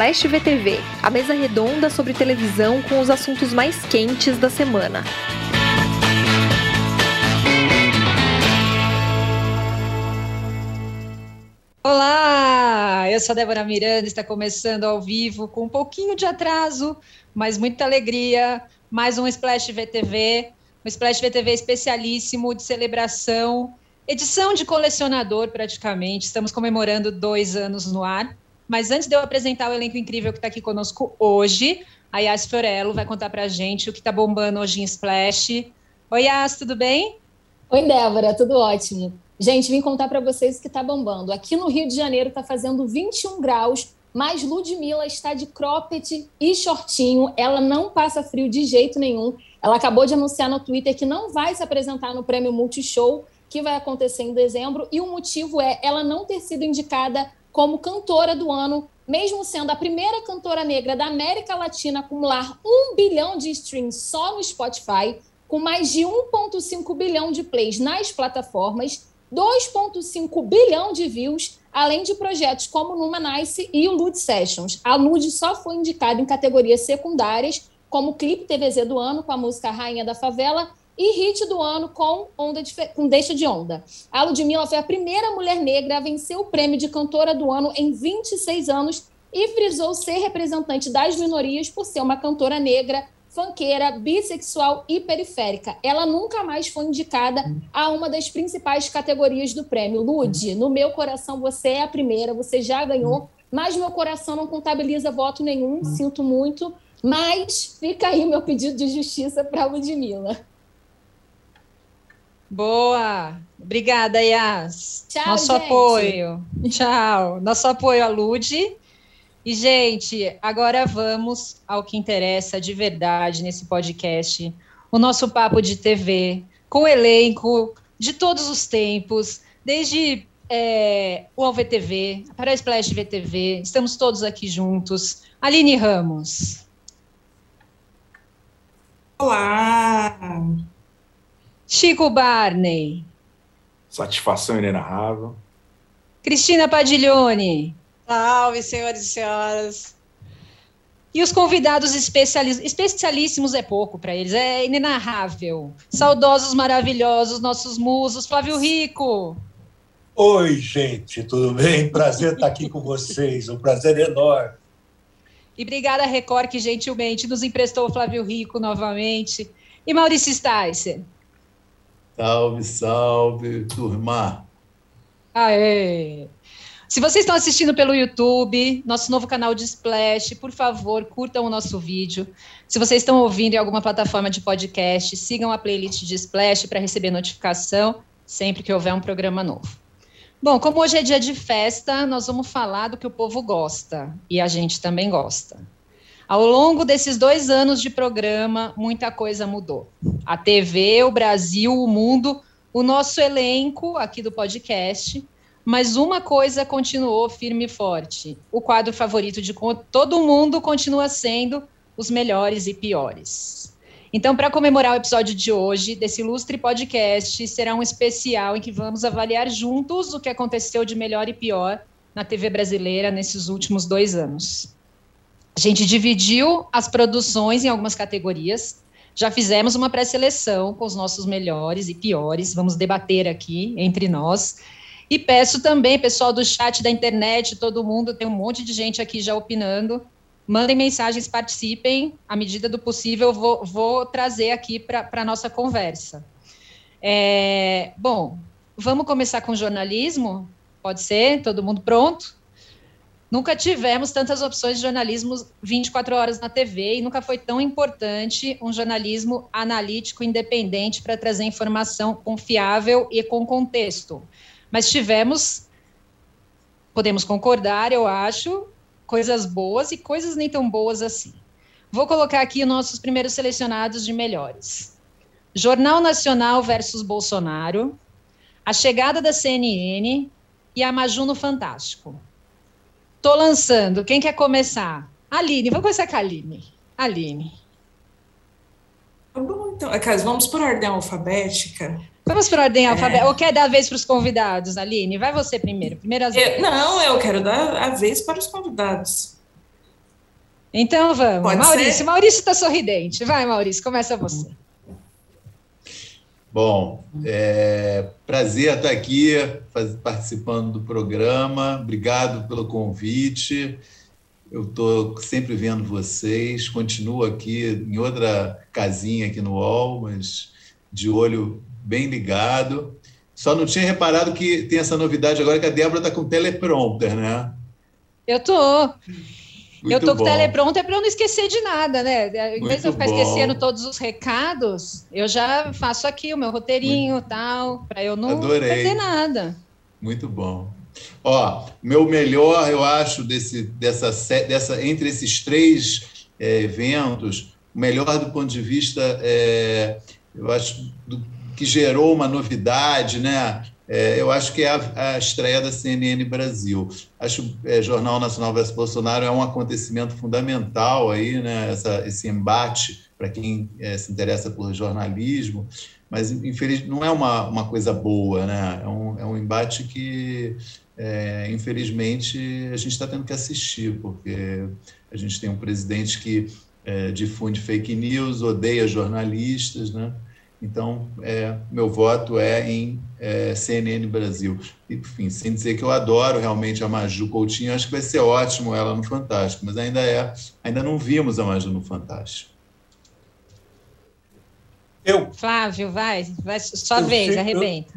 Splash VTV, a mesa redonda sobre televisão com os assuntos mais quentes da semana. Olá, eu sou a Débora Miranda, está começando ao vivo com um pouquinho de atraso, mas muita alegria. Mais um Splash VTV, um Splash VTV especialíssimo de celebração, edição de colecionador praticamente. Estamos comemorando dois anos no ar. Mas antes de eu apresentar o elenco incrível que está aqui conosco hoje, a Yas Fiorello vai contar para a gente o que está bombando hoje em Splash. Oi, Yas, tudo bem? Oi, Débora, tudo ótimo. Gente, vim contar para vocês o que está bombando. Aqui no Rio de Janeiro está fazendo 21 graus, mas Ludmilla está de cropped e shortinho. Ela não passa frio de jeito nenhum. Ela acabou de anunciar no Twitter que não vai se apresentar no Prêmio Multishow, que vai acontecer em dezembro. E o motivo é ela não ter sido indicada como cantora do ano, mesmo sendo a primeira cantora negra da América Latina a acumular um bilhão de streams só no Spotify, com mais de 1,5 bilhão de plays nas plataformas 2,5 bilhão de views, além de projetos como Numa Nice e o Lud Sessions. A Lud só foi indicada em categorias secundárias, como clipe TVZ do ano com a música Rainha da Favela e hit do ano com, onda de, com Deixa de Onda. A Ludmilla foi a primeira mulher negra a vencer o prêmio de cantora do ano em 26 anos e frisou ser representante das minorias por ser uma cantora negra fanqueira, bissexual e periférica. Ela nunca mais foi indicada a uma das principais categorias do prêmio. Lude, no meu coração você é a primeira, você já ganhou, mas meu coração não contabiliza voto nenhum, sinto muito. Mas fica aí meu pedido de justiça para a Ludmilla. Boa! Obrigada, Yas. Tchau, Nosso gente. apoio. Tchau. Nosso apoio a Lude. E, gente, agora vamos ao que interessa de verdade nesse podcast. O nosso papo de TV, com o elenco de todos os tempos, desde é, o AlvTV, para a Splash VTV. Estamos todos aqui juntos. Aline Ramos. Olá! Chico Barney. Satisfação inenarrável. Cristina Padiglione. Salve, senhores e senhoras! E os convidados especialis- especialíssimos é pouco para eles, é inenarrável. Saudosos, maravilhosos, nossos musos. Flávio Rico. Oi, gente, tudo bem? Prazer estar aqui com vocês, um prazer enorme. E obrigada, Record, que gentilmente nos emprestou o Flávio Rico novamente. E Maurício Sticer. Salve, salve, turma. Aê! Se vocês estão assistindo pelo YouTube, nosso novo canal de Splash, por favor, curtam o nosso vídeo. Se vocês estão ouvindo em alguma plataforma de podcast, sigam a playlist de Splash para receber notificação sempre que houver um programa novo. Bom, como hoje é dia de festa, nós vamos falar do que o povo gosta e a gente também gosta. Ao longo desses dois anos de programa, muita coisa mudou. A TV, o Brasil, o mundo, o nosso elenco aqui do podcast. Mas uma coisa continuou firme e forte: o quadro favorito de todo mundo continua sendo os melhores e piores. Então, para comemorar o episódio de hoje, desse ilustre podcast, será um especial em que vamos avaliar juntos o que aconteceu de melhor e pior na TV brasileira nesses últimos dois anos. A gente dividiu as produções em algumas categorias. Já fizemos uma pré-seleção com os nossos melhores e piores. Vamos debater aqui entre nós. E peço também, pessoal do chat da internet, todo mundo, tem um monte de gente aqui já opinando. Mandem mensagens, participem. À medida do possível, vou, vou trazer aqui para a nossa conversa. É, bom, vamos começar com jornalismo? Pode ser? Todo mundo pronto? Nunca tivemos tantas opções de jornalismo 24 horas na TV e nunca foi tão importante um jornalismo analítico independente para trazer informação confiável e com contexto. Mas tivemos, podemos concordar, eu acho, coisas boas e coisas nem tão boas assim. Vou colocar aqui os nossos primeiros selecionados de melhores. Jornal Nacional versus Bolsonaro, a chegada da CNN e a Maju no Fantástico. Tô lançando. Quem quer começar? Aline, vamos começar com a Aline. Aline. Tá bom, então. Caso, vamos por ordem alfabética. Vamos por ordem alfabética. Ou quer dar a vez para os convidados, Aline? Vai você primeiro. Primeiras Eu, não, eu quero dar a vez para os convidados. Então vamos. Pode Maurício, ser? Maurício está sorridente. Vai, Maurício, começa você. Bom, é prazer estar aqui faz- participando do programa. Obrigado pelo convite. Eu estou sempre vendo vocês. Continuo aqui em outra casinha aqui no UOL, mas de olho bem ligado. Só não tinha reparado que tem essa novidade agora que a Débora está com teleprompter, né? Eu tô. Muito eu tô com o teleprompter para eu não esquecer de nada, né? Em vez de eu ficar bom. esquecendo todos os recados, eu já faço aqui o meu roteirinho e tal, para eu não Adorei. perder nada. Muito bom. Ó, meu melhor, eu acho, desse, dessa, dessa, entre esses três é, eventos, o melhor do ponto de vista, é, eu acho, do- que gerou uma novidade, né? É, eu acho que é a, a estreia da CNN Brasil. Acho é, Jornal Nacional versus Bolsonaro é um acontecimento fundamental aí, né? Essa, esse embate para quem é, se interessa por jornalismo, mas infeliz, não é uma, uma coisa boa, né? É um, é um embate que, é, infelizmente, a gente está tendo que assistir, porque a gente tem um presidente que é, difunde fake news, odeia jornalistas, né? Então, é, meu voto é em é, CNN Brasil. Enfim, sem dizer que eu adoro realmente a Maju Coutinho, acho que vai ser ótimo ela no Fantástico, mas ainda é, ainda não vimos a Maju no Fantástico. Eu, Flávio, vai, vai sua Eu vez, sei- eu- arrebenta.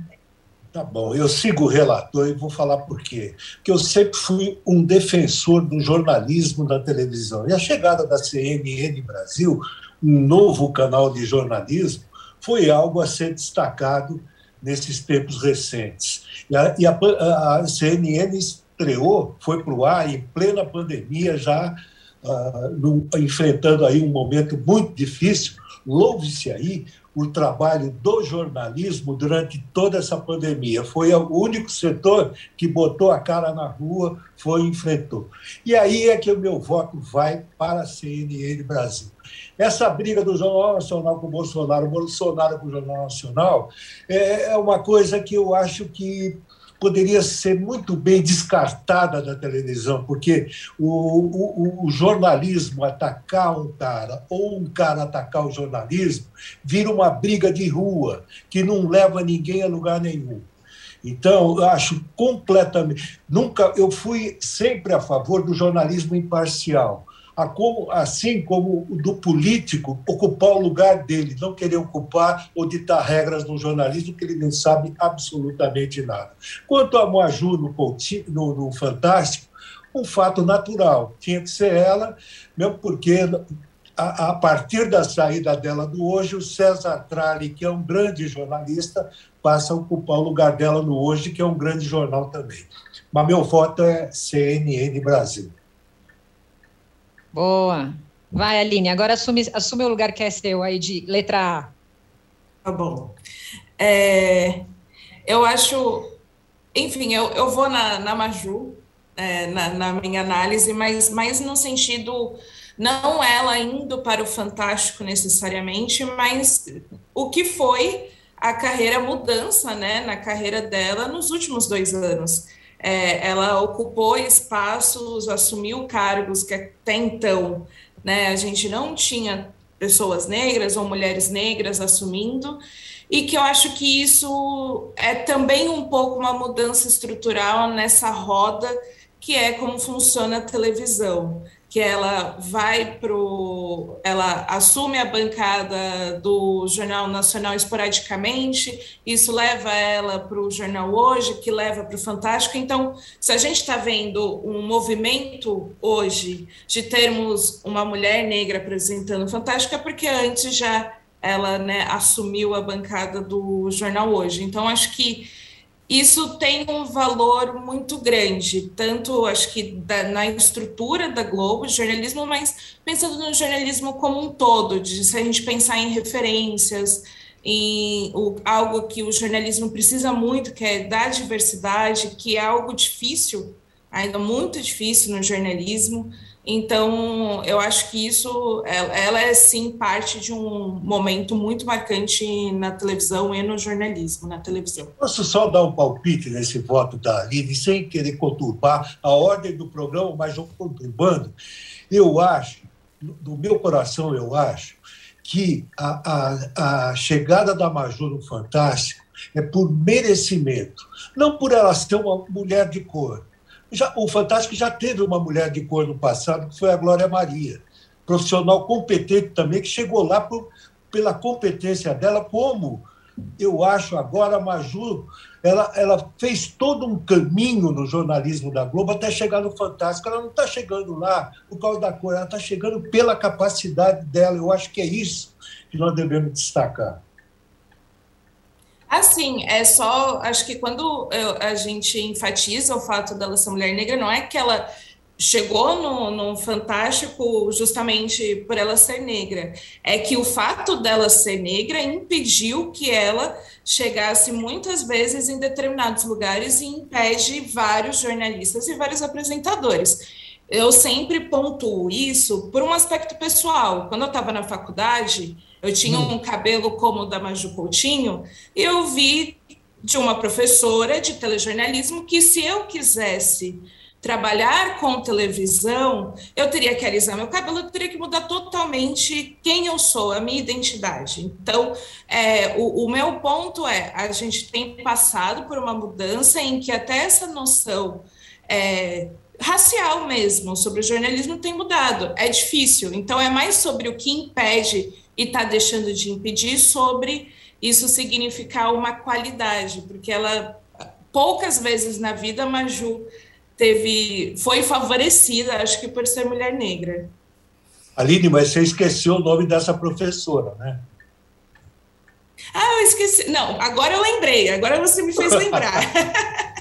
tá bom, eu sigo o relator e vou falar por quê. Porque eu sempre fui um defensor do jornalismo na televisão. E a chegada da CNN Brasil, um novo canal de jornalismo, foi algo a ser destacado nesses tempos recentes. E a, e a a- CNN estreou, foi para o ar em plena pandemia, já ah, num- enfrentando aí um momento muito difícil. Louve-se aí o trabalho do jornalismo durante toda essa pandemia. Foi o único setor que botou a cara na rua, foi enfrentou. E aí é que o meu voto vai para a CNN Brasil. Essa briga do Jornal Nacional com o Bolsonaro, Bolsonaro com o Jornal Nacional, é é uma coisa que eu acho que poderia ser muito bem descartada da televisão, porque o, o, o jornalismo atacar um cara ou um cara atacar o jornalismo vira uma briga de rua que não leva ninguém a lugar nenhum. Então, eu acho completamente. Nunca, eu fui sempre a favor do jornalismo imparcial. Como- assim como o do político ocupar o lugar dele, não querer ocupar ou ditar regras no jornalismo que ele não sabe absolutamente nada. Quanto a Moaju no, no, no Fantástico, um fato natural, tinha que ser ela, mesmo porque a, a partir da saída dela do hoje, o César Tralli, que é um grande jornalista, passa a ocupar o lugar dela no hoje, que é um grande jornal também. Mas meu voto é CNN Brasil. Boa. Vai, Aline, agora assume, assume o lugar que é seu aí de letra A. Tá bom. É, eu acho, enfim, eu, eu vou na, na Maju, é, na, na minha análise, mas mais no sentido, não ela indo para o Fantástico necessariamente, mas o que foi a carreira mudança, né, na carreira dela nos últimos dois anos. É, ela ocupou espaços, assumiu cargos que até então, né, a gente não tinha pessoas negras ou mulheres negras assumindo, e que eu acho que isso é também um pouco uma mudança estrutural nessa roda que é como funciona a televisão, que ela vai pro, ela assume a bancada do Jornal Nacional esporadicamente, isso leva ela para o Jornal Hoje, que leva para o Fantástico. Então, se a gente está vendo um movimento hoje de termos uma mulher negra apresentando Fantástico, é porque antes já ela né, assumiu a bancada do jornal hoje. Então, acho que isso tem um valor muito grande, tanto acho que da, na estrutura da Globo, jornalismo, mas pensando no jornalismo como um todo, de se a gente pensar em referências, em o, algo que o jornalismo precisa muito, que é da diversidade, que é algo difícil ainda muito difícil no jornalismo. Então, eu acho que isso, ela é sim parte de um momento muito marcante na televisão e no jornalismo, na televisão. Posso só dar um palpite nesse voto da Aline, sem querer conturbar a ordem do programa, mas não conturbando? Eu acho, do meu coração, eu acho, que a, a, a chegada da Maju no Fantástico é por merecimento, não por ela ser uma mulher de cor já, o Fantástico já teve uma mulher de cor no passado, que foi a Glória Maria, profissional competente também, que chegou lá por, pela competência dela, como eu acho agora a Maju, ela, ela fez todo um caminho no jornalismo da Globo até chegar no Fantástico. Ela não está chegando lá por causa da cor, ela está chegando pela capacidade dela. Eu acho que é isso que nós devemos destacar. Assim, é só. Acho que quando eu, a gente enfatiza o fato dela ser mulher negra, não é que ela chegou no, no Fantástico justamente por ela ser negra. É que o fato dela ser negra impediu que ela chegasse muitas vezes em determinados lugares e impede vários jornalistas e vários apresentadores. Eu sempre pontuo isso por um aspecto pessoal. Quando eu estava na faculdade eu tinha hum. um cabelo como o da Maju Coutinho, e eu vi de uma professora de telejornalismo que se eu quisesse trabalhar com televisão, eu teria que alisar meu cabelo, eu teria que mudar totalmente quem eu sou, a minha identidade. Então, é, o, o, meu ponto é, a gente tem passado por uma mudança em que até essa noção é, racial mesmo sobre o jornalismo tem mudado. É difícil. Então, é mais sobre o que impede e está deixando de impedir sobre isso significar uma qualidade, porque ela poucas vezes na vida Maju teve foi favorecida, acho que por ser mulher negra. Aline, mas você esqueceu o nome dessa professora, né? Ah, eu esqueci. Não, agora eu lembrei, agora você me fez lembrar.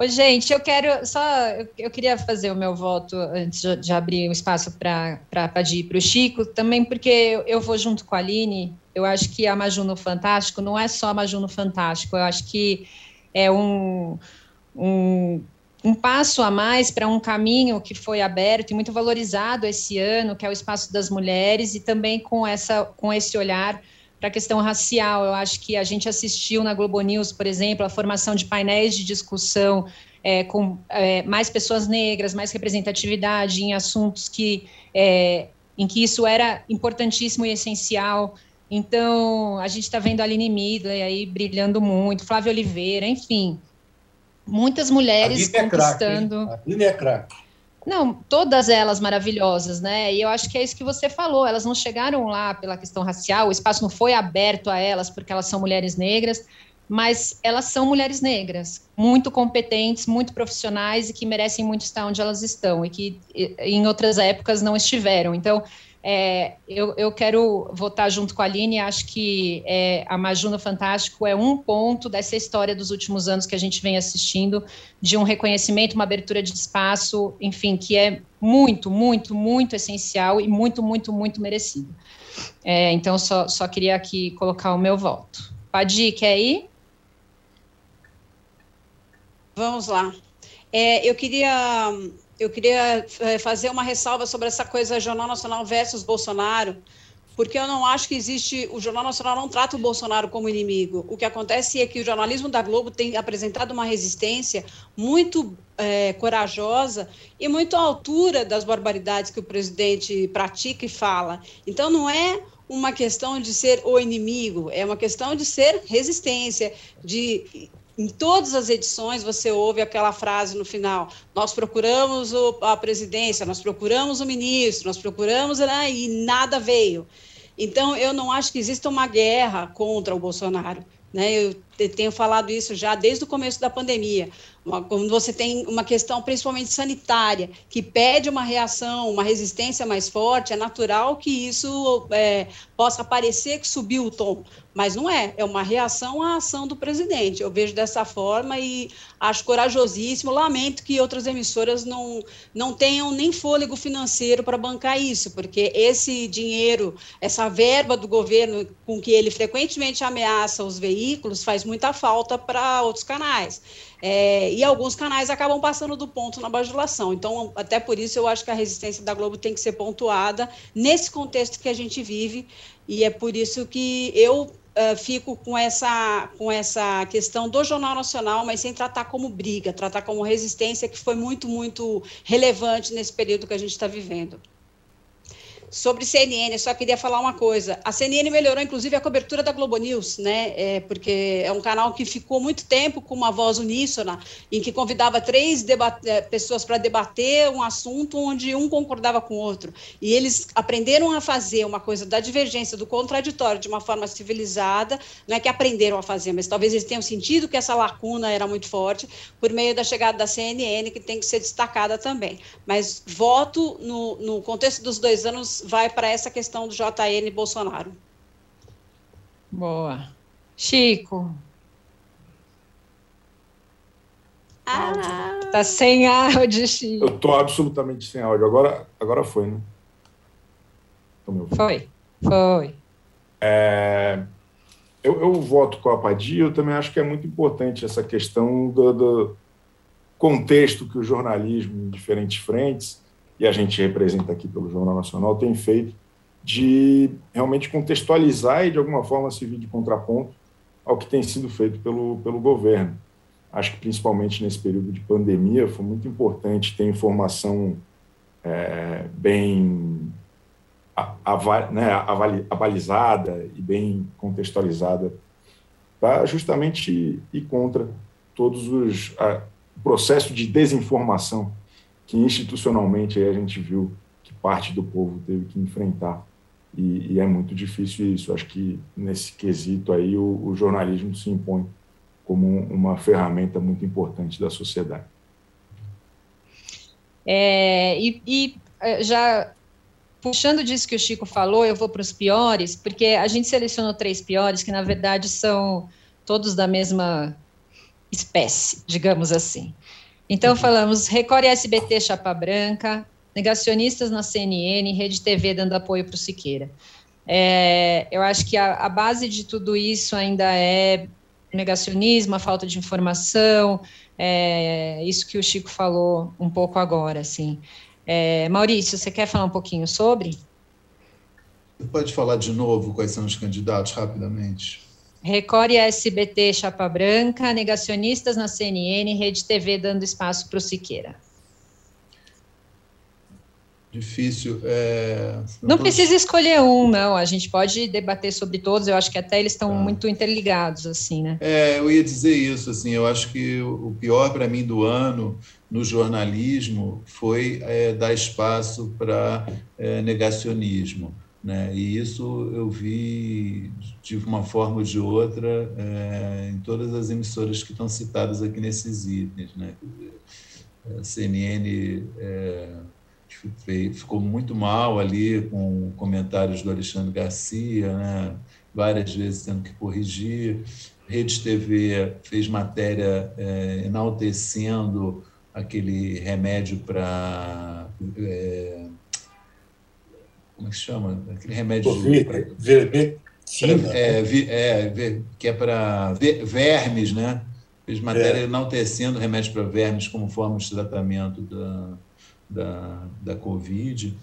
Ô, gente, eu quero só. Eu, eu, queria fazer o meu voto antes de, de abrir o espaço para pedir para o Chico, também porque eu, eu, vou junto com a Aline. Eu acho que a Maju no Fantástico não é só a Maju no Fantástico, eu acho que é um, um, um passo a mais para um caminho que foi aberto e muito valorizado esse ano, que é o espaço das mulheres, e também com, essa, com esse olhar para a questão racial. Eu acho que a gente assistiu na Globo News, por exemplo, a formação de painéis de discussão é, com é, mais pessoas negras, mais representatividade em assuntos que é, em que isso era importantíssimo e essencial. Então, a gente está vendo a Aline Midley aí brilhando muito, Flávia Oliveira, enfim, muitas mulheres conquistando. A Aline é craque. Não, todas elas maravilhosas, né? E eu acho que é isso que você falou. Elas não chegaram lá pela questão racial, o espaço não foi aberto a elas porque elas são mulheres negras, mas elas são mulheres negras, muito competentes, muito profissionais e que merecem muito estar onde elas estão e que em outras épocas não estiveram. Então, é, eu, eu, quero votar junto com a Aline, acho que é, a Maju no Fantástico é um ponto dessa história dos últimos anos que a gente vem assistindo, de um reconhecimento, uma abertura de espaço, enfim, que é muito, muito, muito essencial e muito, muito, muito merecido. É, então, só, só queria aqui colocar o meu voto. Padi, quer ir? Vamos lá. É, eu queria eu queria eh, fazer uma ressalva sobre essa coisa Jornal Nacional versus Bolsonaro, porque eu não acho que existe. O Jornal Nacional não trata o Bolsonaro como inimigo. O que acontece é que o jornalismo da Globo tem apresentado uma resistência muito é, corajosa e muito à altura das barbaridades que o presidente pratica e fala. Então, não é uma questão de ser o inimigo, é uma questão de ser resistência, de em todas as edições você ouve aquela frase no final: nós procuramos o, a presidência, nós procuramos o ministro, nós procuramos né, e nada veio. Então, eu não acho que exista uma guerra contra o Bolsonaro. Né? Eu tenho falado isso já desde o começo da pandemia. Quando você tem uma questão principalmente sanitária, que pede uma reação, uma resistência mais forte, é natural que isso é, possa parecer que subiu o tom, mas não é, é uma reação à ação do presidente. Eu vejo dessa forma e acho corajosíssimo. Lamento que outras emissoras não, não tenham nem fôlego financeiro para bancar isso, porque esse dinheiro, essa verba do governo com que ele frequentemente ameaça os veículos, faz muita falta para outros canais. É, e alguns canais acabam passando do ponto na bajulação. Então, até por isso, eu acho que a resistência da Globo tem que ser pontuada nesse contexto que a gente vive, e é por isso que eu uh, fico com essa, com essa questão do Jornal Nacional, mas sem tratar como briga, tratar como resistência, que foi muito, muito relevante nesse período que a gente está vivendo. Sobre CNN, só queria falar uma coisa. A CNN melhorou, inclusive, a cobertura da Globo News, né? É, porque é um canal que ficou muito tempo com uma voz uníssona, em que convidava três é, pessoas para debater um assunto onde um concordava com o outro. E eles aprenderam a fazer uma coisa da divergência, do contraditório, de uma forma civilizada. Não é que aprenderam a fazer, mas talvez eles tenham sentido que essa lacuna era muito forte por meio da chegada da CNN, que tem que ser destacada também. Mas voto no, no contexto dos dois anos vai para essa questão do JN Bolsonaro. Boa. Chico. Ah. Tá sem áudio, Chico. Eu tô absolutamente sem áudio. Agora, agora foi, né? Foi, foi. É, eu, eu voto com a Padia, eu também acho que é muito importante essa questão do, do contexto que o jornalismo em diferentes frentes e a gente representa aqui pelo Jornal Nacional, tem feito de realmente contextualizar e, de alguma forma, servir de contraponto ao que tem sido feito pelo, pelo governo. Acho que, principalmente nesse período de pandemia, foi muito importante ter informação é, bem né, avalizada e bem contextualizada para justamente ir contra todos os a, processo de desinformação que institucionalmente a gente viu que parte do povo teve que enfrentar. E, e é muito difícil isso. Acho que nesse quesito aí o, o jornalismo se impõe como uma ferramenta muito importante da sociedade. É, e, e é, já puxando disso que o Chico falou, eu vou para os piores, porque a gente selecionou três piores que na verdade são todos da mesma espécie, digamos assim. Então, falamos Record e SBT Chapa Branca, negacionistas na CNN, Rede TV dando apoio para o Siqueira. É, eu acho que a, a, base de tudo isso ainda é negacionismo, a falta de informação, é, isso que o Chico falou um pouco agora, assim. É, Maurício, você quer falar um pouquinho sobre? Você pode falar de novo quais são os candidatos rapidamente? Record e SBT Chapa Branca, negacionistas na CNN, Rede TV dando espaço para o Siqueira. Difícil. É... Não, precisa escolher um, não. A gente pode debater sobre todos. Eu acho que até eles estão ah. muito interligados, assim, né? É, eu ia dizer isso. Assim, eu acho que o pior para mim do ano no jornalismo foi é, dar espaço para é, negacionismo. Né? E isso eu vi de uma forma ou de outra é, em todas as emissoras que estão citadas aqui nesses itens. Né? A CNN é, ficou muito mal ali com comentários do Alexandre Garcia, né? várias vezes tendo que corrigir. Rede TV fez matéria é, enaltecendo aquele remédio para é, como é que chama? Aquele remédio. Vermectina. É, é, que é para vermes, né? Fez matéria é. enaltecendo remédio para vermes como forma de tratamento da, da, da Covid.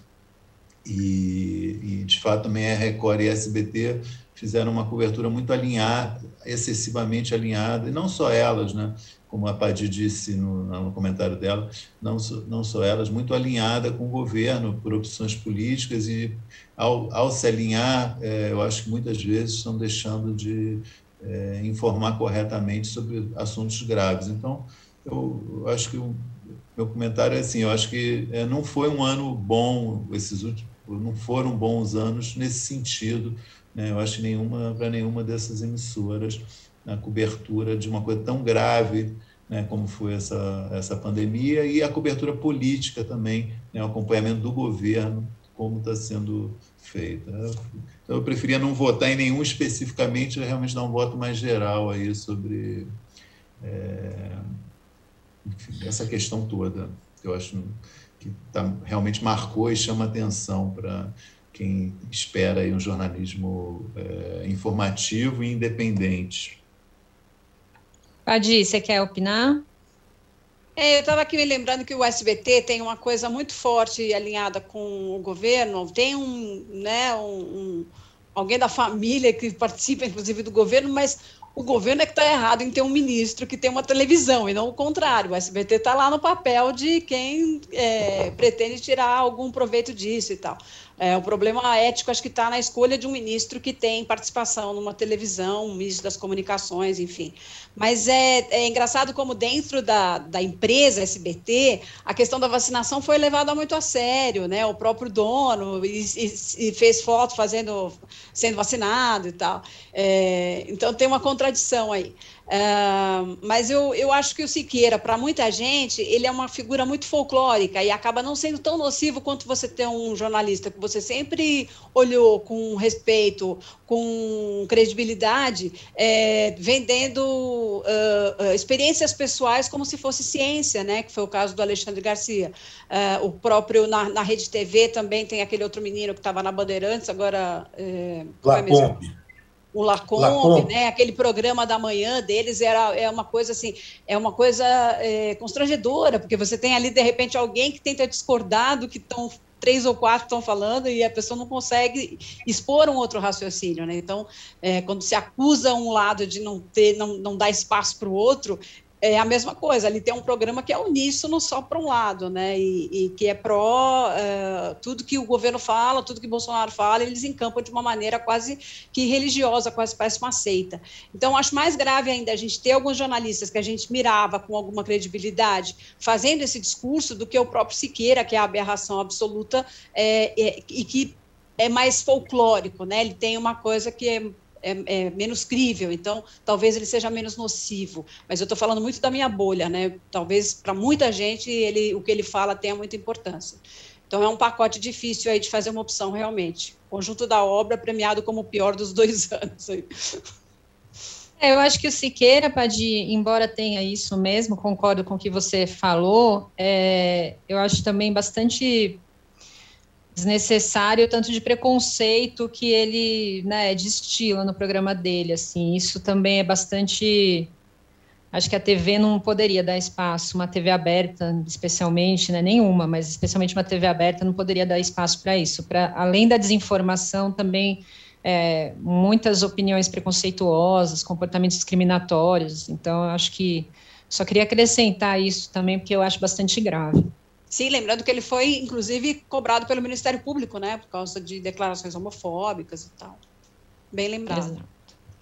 E, e, de fato, também a Record e a SBT fizeram uma cobertura muito alinhada, excessivamente alinhada, e não só elas, né? Como a Padir disse no, no, comentário dela, não, não só elas, muito alinhada com o governo por opções políticas e, ao, ao se alinhar, é, eu acho que muitas vezes estão deixando de é, informar corretamente sobre assuntos graves. Então, eu, eu acho que o meu comentário é assim, eu acho que é, não foi um ano bom, esses últimos, não foram bons anos nesse sentido, né? eu acho que nenhuma, para nenhuma dessas emissoras, na cobertura de uma coisa tão grave né, como foi essa, essa pandemia e a cobertura política também, né, o acompanhamento do governo, como está sendo feita. Então, eu preferia não votar em nenhum especificamente, realmente dar um voto mais geral aí sobre é, enfim, essa questão toda, que eu acho que tá, realmente marcou e chama atenção para quem espera aí um jornalismo é, informativo e independente. Padi, você quer opinar? É, eu estava aqui me lembrando que o SBT tem uma coisa muito forte alinhada com o governo, tem um, né, um, um alguém da família que participa, inclusive, do governo, mas o governo é que está errado em ter um ministro que tem uma televisão, e não o contrário. O SBT está lá no papel de quem é, pretende tirar algum proveito disso e tal. É, o problema ético acho que está na escolha de um ministro que tem participação numa televisão, um ministro das comunicações, enfim. Mas é, é engraçado como dentro da, da empresa SBT, a questão da vacinação foi levada muito a sério, né? O próprio dono e, e, e fez foto fazendo, sendo vacinado e tal. É, então tem uma contradição aí. Uh, mas eu, eu acho que o Siqueira, para muita gente, ele é uma figura muito folclórica e acaba não sendo tão nocivo quanto você ter um jornalista que você sempre olhou com respeito, com credibilidade, é, vendendo uh, uh, experiências pessoais como se fosse ciência, né? Que foi o caso do Alexandre Garcia. o próprio na, na Rede TV também tem aquele outro menino que estava na Bandeirantes, agora. É, Lacombe o Lacombe, Lacombe, né? Aquele programa da manhã deles era é uma coisa assim, é uma coisa é, constrangedora, porque você tem ali de repente alguém que tenta discordar do que estão três ou quatro estão falando e a pessoa não consegue expor um outro raciocínio, né? Então, é, quando se acusa um lado de não ter, não, não dar espaço para o outro, é a mesma coisa, ali tem um programa que é uníssono só para um lado, né? E, e que é pró uh, tudo que o governo fala, tudo que Bolsonaro fala, eles encampam de uma maneira quase que religiosa, quase parece uma seita. Então, acho mais grave ainda a gente ter alguns jornalistas que a gente mirava com alguma credibilidade fazendo esse discurso do que o próprio Siqueira, que é a aberração absoluta é, é, e que é mais folclórico, né? Ele tem uma coisa que é é, é, menos crível, então talvez ele seja menos nocivo. Mas eu estou falando muito da minha bolha, né? Talvez para muita gente ele, o que ele fala tenha muita importância. Então é um pacote difícil aí de fazer uma opção realmente. Conjunto da obra premiado como o pior dos dois anos. É, eu acho que o Siqueira, Padi, embora tenha isso mesmo, concordo com o que você falou, é, eu acho também bastante desnecessário, tanto de preconceito que ele né, destila no programa dele. Assim, isso também é bastante. Acho que a TV não poderia dar espaço, uma TV aberta, especialmente, né, nenhuma, mas especialmente uma TV aberta não poderia dar espaço para isso. Para além da desinformação, também é, muitas opiniões preconceituosas, comportamentos discriminatórios. Então, acho que só queria acrescentar isso também, porque eu acho bastante grave. Sim, lembrando que ele foi, inclusive, cobrado pelo Ministério Público, né, por causa de declarações homofóbicas e tal. Bem lembrado. Exato.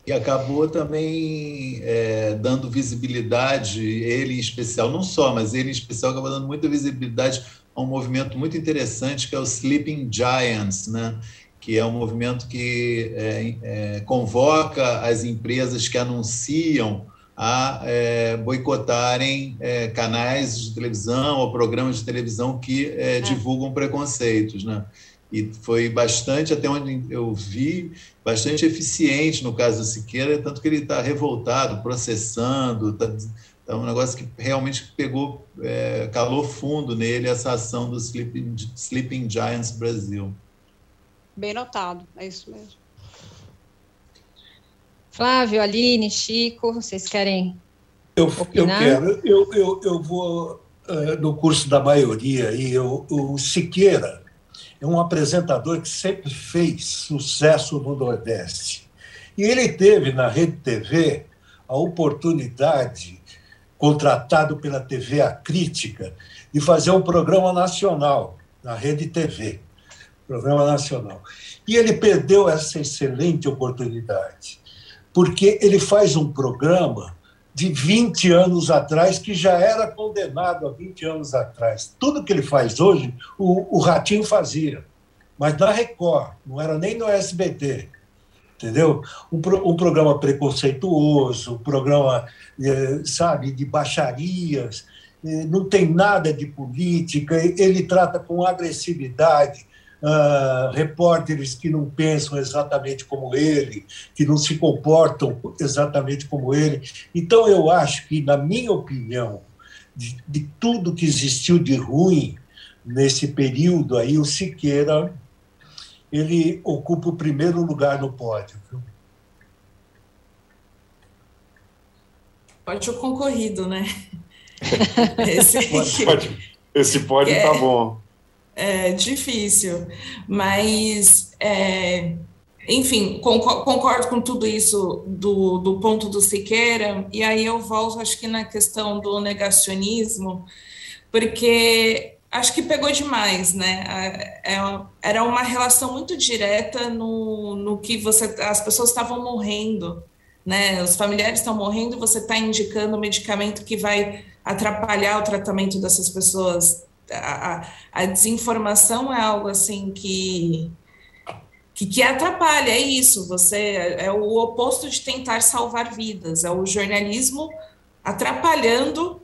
E acabou também é, dando visibilidade, ele em especial, não só, mas ele em especial acabou dando muita visibilidade a um movimento muito interessante que é o Sleeping Giants, né? que é um movimento que é, é, convoca as empresas que anunciam a é, boicotarem é, canais de televisão ou programas de televisão que é, é. divulgam preconceitos, né? E foi bastante, até onde eu vi, bastante eficiente no caso do Siqueira, tanto que ele está revoltado, processando, está tá um negócio que realmente pegou, é, calou fundo nele essa ação do Sleeping, Sleeping Giants Brasil. Bem notado, é isso mesmo. Flávio, Aline, Chico, vocês querem eu, opinar? Eu quero. Eu, eu, eu vou uh, no curso da maioria e eu, o Siqueira é um apresentador que sempre fez sucesso no Nordeste. E ele teve na Rede TV a oportunidade, contratado pela TV A Crítica, de fazer um programa nacional na Rede TV, programa nacional. E ele perdeu essa excelente oportunidade porque ele faz um programa de 20 anos atrás que já era condenado há 20 anos atrás. Tudo que ele faz hoje, o, o Ratinho fazia, mas na Record, não era nem no SBT. Entendeu? Um, um programa preconceituoso, um programa, eh, sabe, de baixarias, eh, não tem nada de política, ele trata com agressividade uh, repórteres que não pensam exatamente como ele, que não se comportam exatamente como ele. Então, eu acho que, na minha opinião, de, de tudo que existiu de ruim nesse período aí, o Siqueira ele ocupa o primeiro lugar no pódio. Viu? Pode o concorrido, né? esse pode, esse pode é, tá bom. É difícil, mas é, enfim, concordo com tudo isso do, do ponto do Siqueira, e aí eu volto, acho que na questão do negacionismo, porque acho que pegou demais, né? É, era uma relação muito direta no, no que você, as pessoas estavam morrendo, né? Os familiares estão morrendo, você está indicando medicamento que vai atrapalhar o tratamento dessas pessoas. A, a, desinformação é algo assim que que, que atrapalha, é isso, você é, o oposto de tentar salvar vidas, é o jornalismo atrapalhando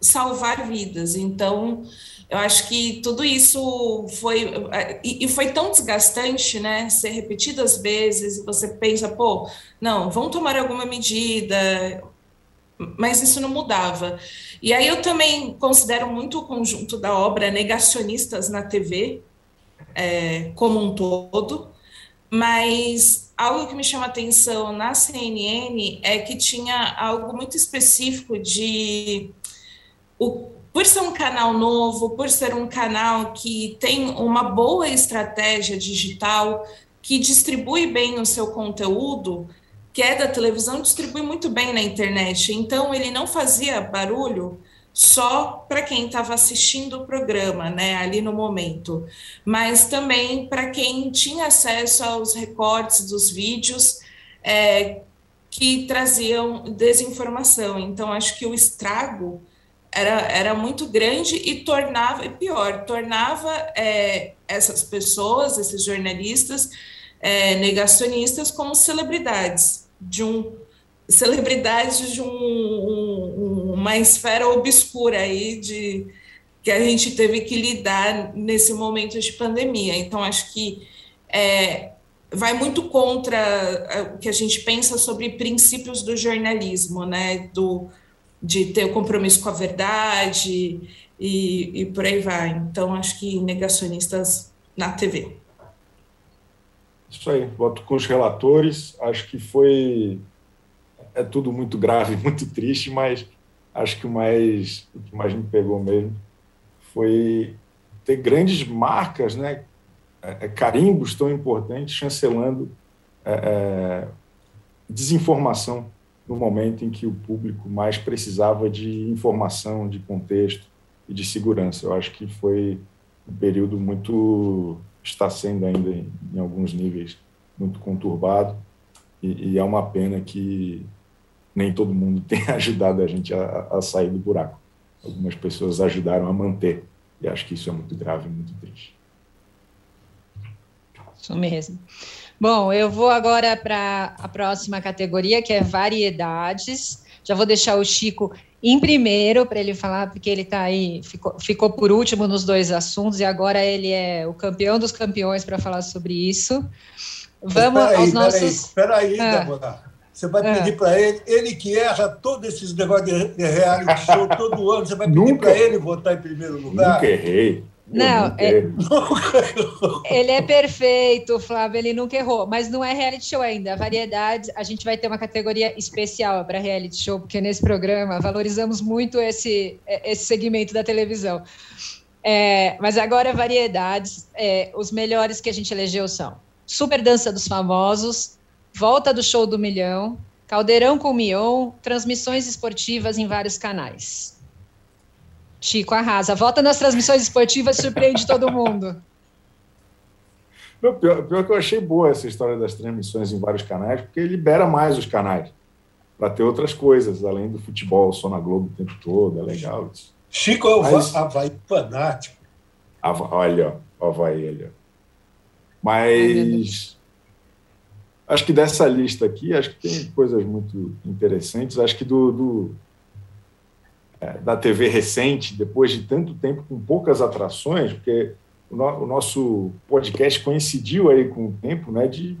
salvar vidas. Então, eu acho que tudo isso foi e, e, foi tão desgastante, né? Ser repetidas vezes e você pensa, pô, não, vão tomar alguma medida, mas isso não mudava. E aí eu também considero muito o conjunto da obra negacionistas na TV é, como um todo. Mas algo que me chama atenção na CNN é que tinha algo muito específico de o, por ser um canal novo, por ser um canal que tem uma boa estratégia digital, que distribui bem o seu conteúdo, que é da televisão, distribui muito bem na internet. Então ele não fazia barulho só para quem estava assistindo o programa, né, ali no momento, mas também para quem tinha acesso aos recortes dos vídeos é, que traziam desinformação. Então, acho que o estrago era, era muito grande e tornava, e pior, tornava é, essas pessoas, esses jornalistas é, negacionistas, como celebridades de um celebridades de um, um, uma esfera obscura aí de que a gente teve que lidar nesse momento de pandemia. Então, acho que é, vai muito contra é, o que a gente pensa sobre princípios do jornalismo, né? Do, de ter o compromisso com a verdade e, e por aí vai. Então, acho que negacionistas na TV. Isso aí, voto com os relatores. Acho que foi é tudo muito grave, muito triste, mas acho que o mais, o que mais me pegou mesmo foi ter grandes marcas, né, é, é carimbos tão importantes, chancelando é, é, desinformação no momento em que o público mais precisava de informação, de contexto e de segurança. Eu acho que foi um período muito está sendo ainda em, em alguns níveis muito conturbado e, e é uma pena que nem todo mundo tem ajudado a gente a, a sair do buraco. Algumas pessoas ajudaram a manter, e acho que isso é muito grave, muito triste. Isso mesmo. Bom, eu vou agora para a próxima categoria, que é variedades. Já vou deixar o Chico em primeiro para ele falar, porque ele está aí, ficou, ficou por último nos dois assuntos, e agora ele é o campeão dos campeões para falar sobre isso. Vamos aí, aos nossos. Espera aí, espera aí, ah. Você vai é. pedir para ele, ele que erra todos esses negócios de, reality show todo ano, você vai pedir para ele votar em primeiro lugar? Nunca errei. Não, é, ele é perfeito, Flávio, ele nunca errou, mas não é reality show ainda. A variedade, a gente vai ter uma categoria especial para reality show, porque nesse programa valorizamos muito esse, esse segmento da televisão. É, mas agora, variedades, é, os melhores que a gente elegeu são Super Dança dos Famosos, volta do show do milhão, Caldeirão com Mion, transmissões esportivas em vários canais. Chico arrasa. Volta nas transmissões esportivas, surpreende todo mundo. Não, pior, pior que eu achei boa essa história das transmissões em vários canais, porque libera mais os canais para ter outras coisas, além do futebol só na Globo o tempo todo. É legal isso. Chico é o Mas, Havaí fanático. Olha, o Havaí, olha. Mas Acho que dessa lista aqui, acho que tem coisas muito interessantes. Acho que do, do da TV recente, depois de tanto tempo com poucas atrações, porque o, no, o, nosso podcast coincidiu aí com o tempo, né, de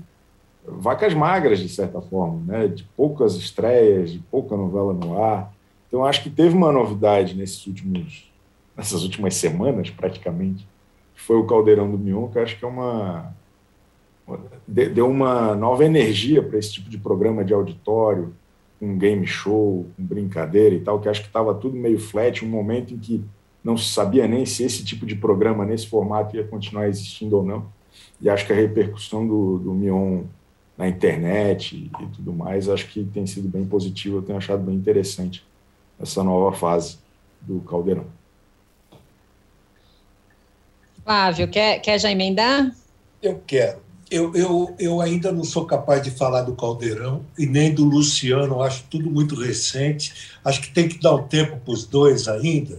vacas magras de certa forma, né, de poucas estreias, de pouca novela no ar. Então acho que teve uma novidade nesses últimos nessas últimas semanas, praticamente, que foi o Caldeirão do Mion, que acho que é uma deu uma nova energia para esse tipo de programa de auditório, um game show, com brincadeira e tal, que acho que estava tudo meio flat, um momento em que não se sabia nem se esse tipo de programa nesse formato ia continuar existindo ou não. E acho que a repercussão do, do Mion na internet e, e tudo mais, acho que tem sido bem positiva, eu tenho achado bem interessante essa nova fase do Caldeirão. Flávio, quer, quer já emendar? Eu quero. Eu, eu, eu ainda não sou capaz de falar do Caldeirão e nem do Luciano, acho tudo muito recente. Acho que tem que dar um tempo para os dois ainda,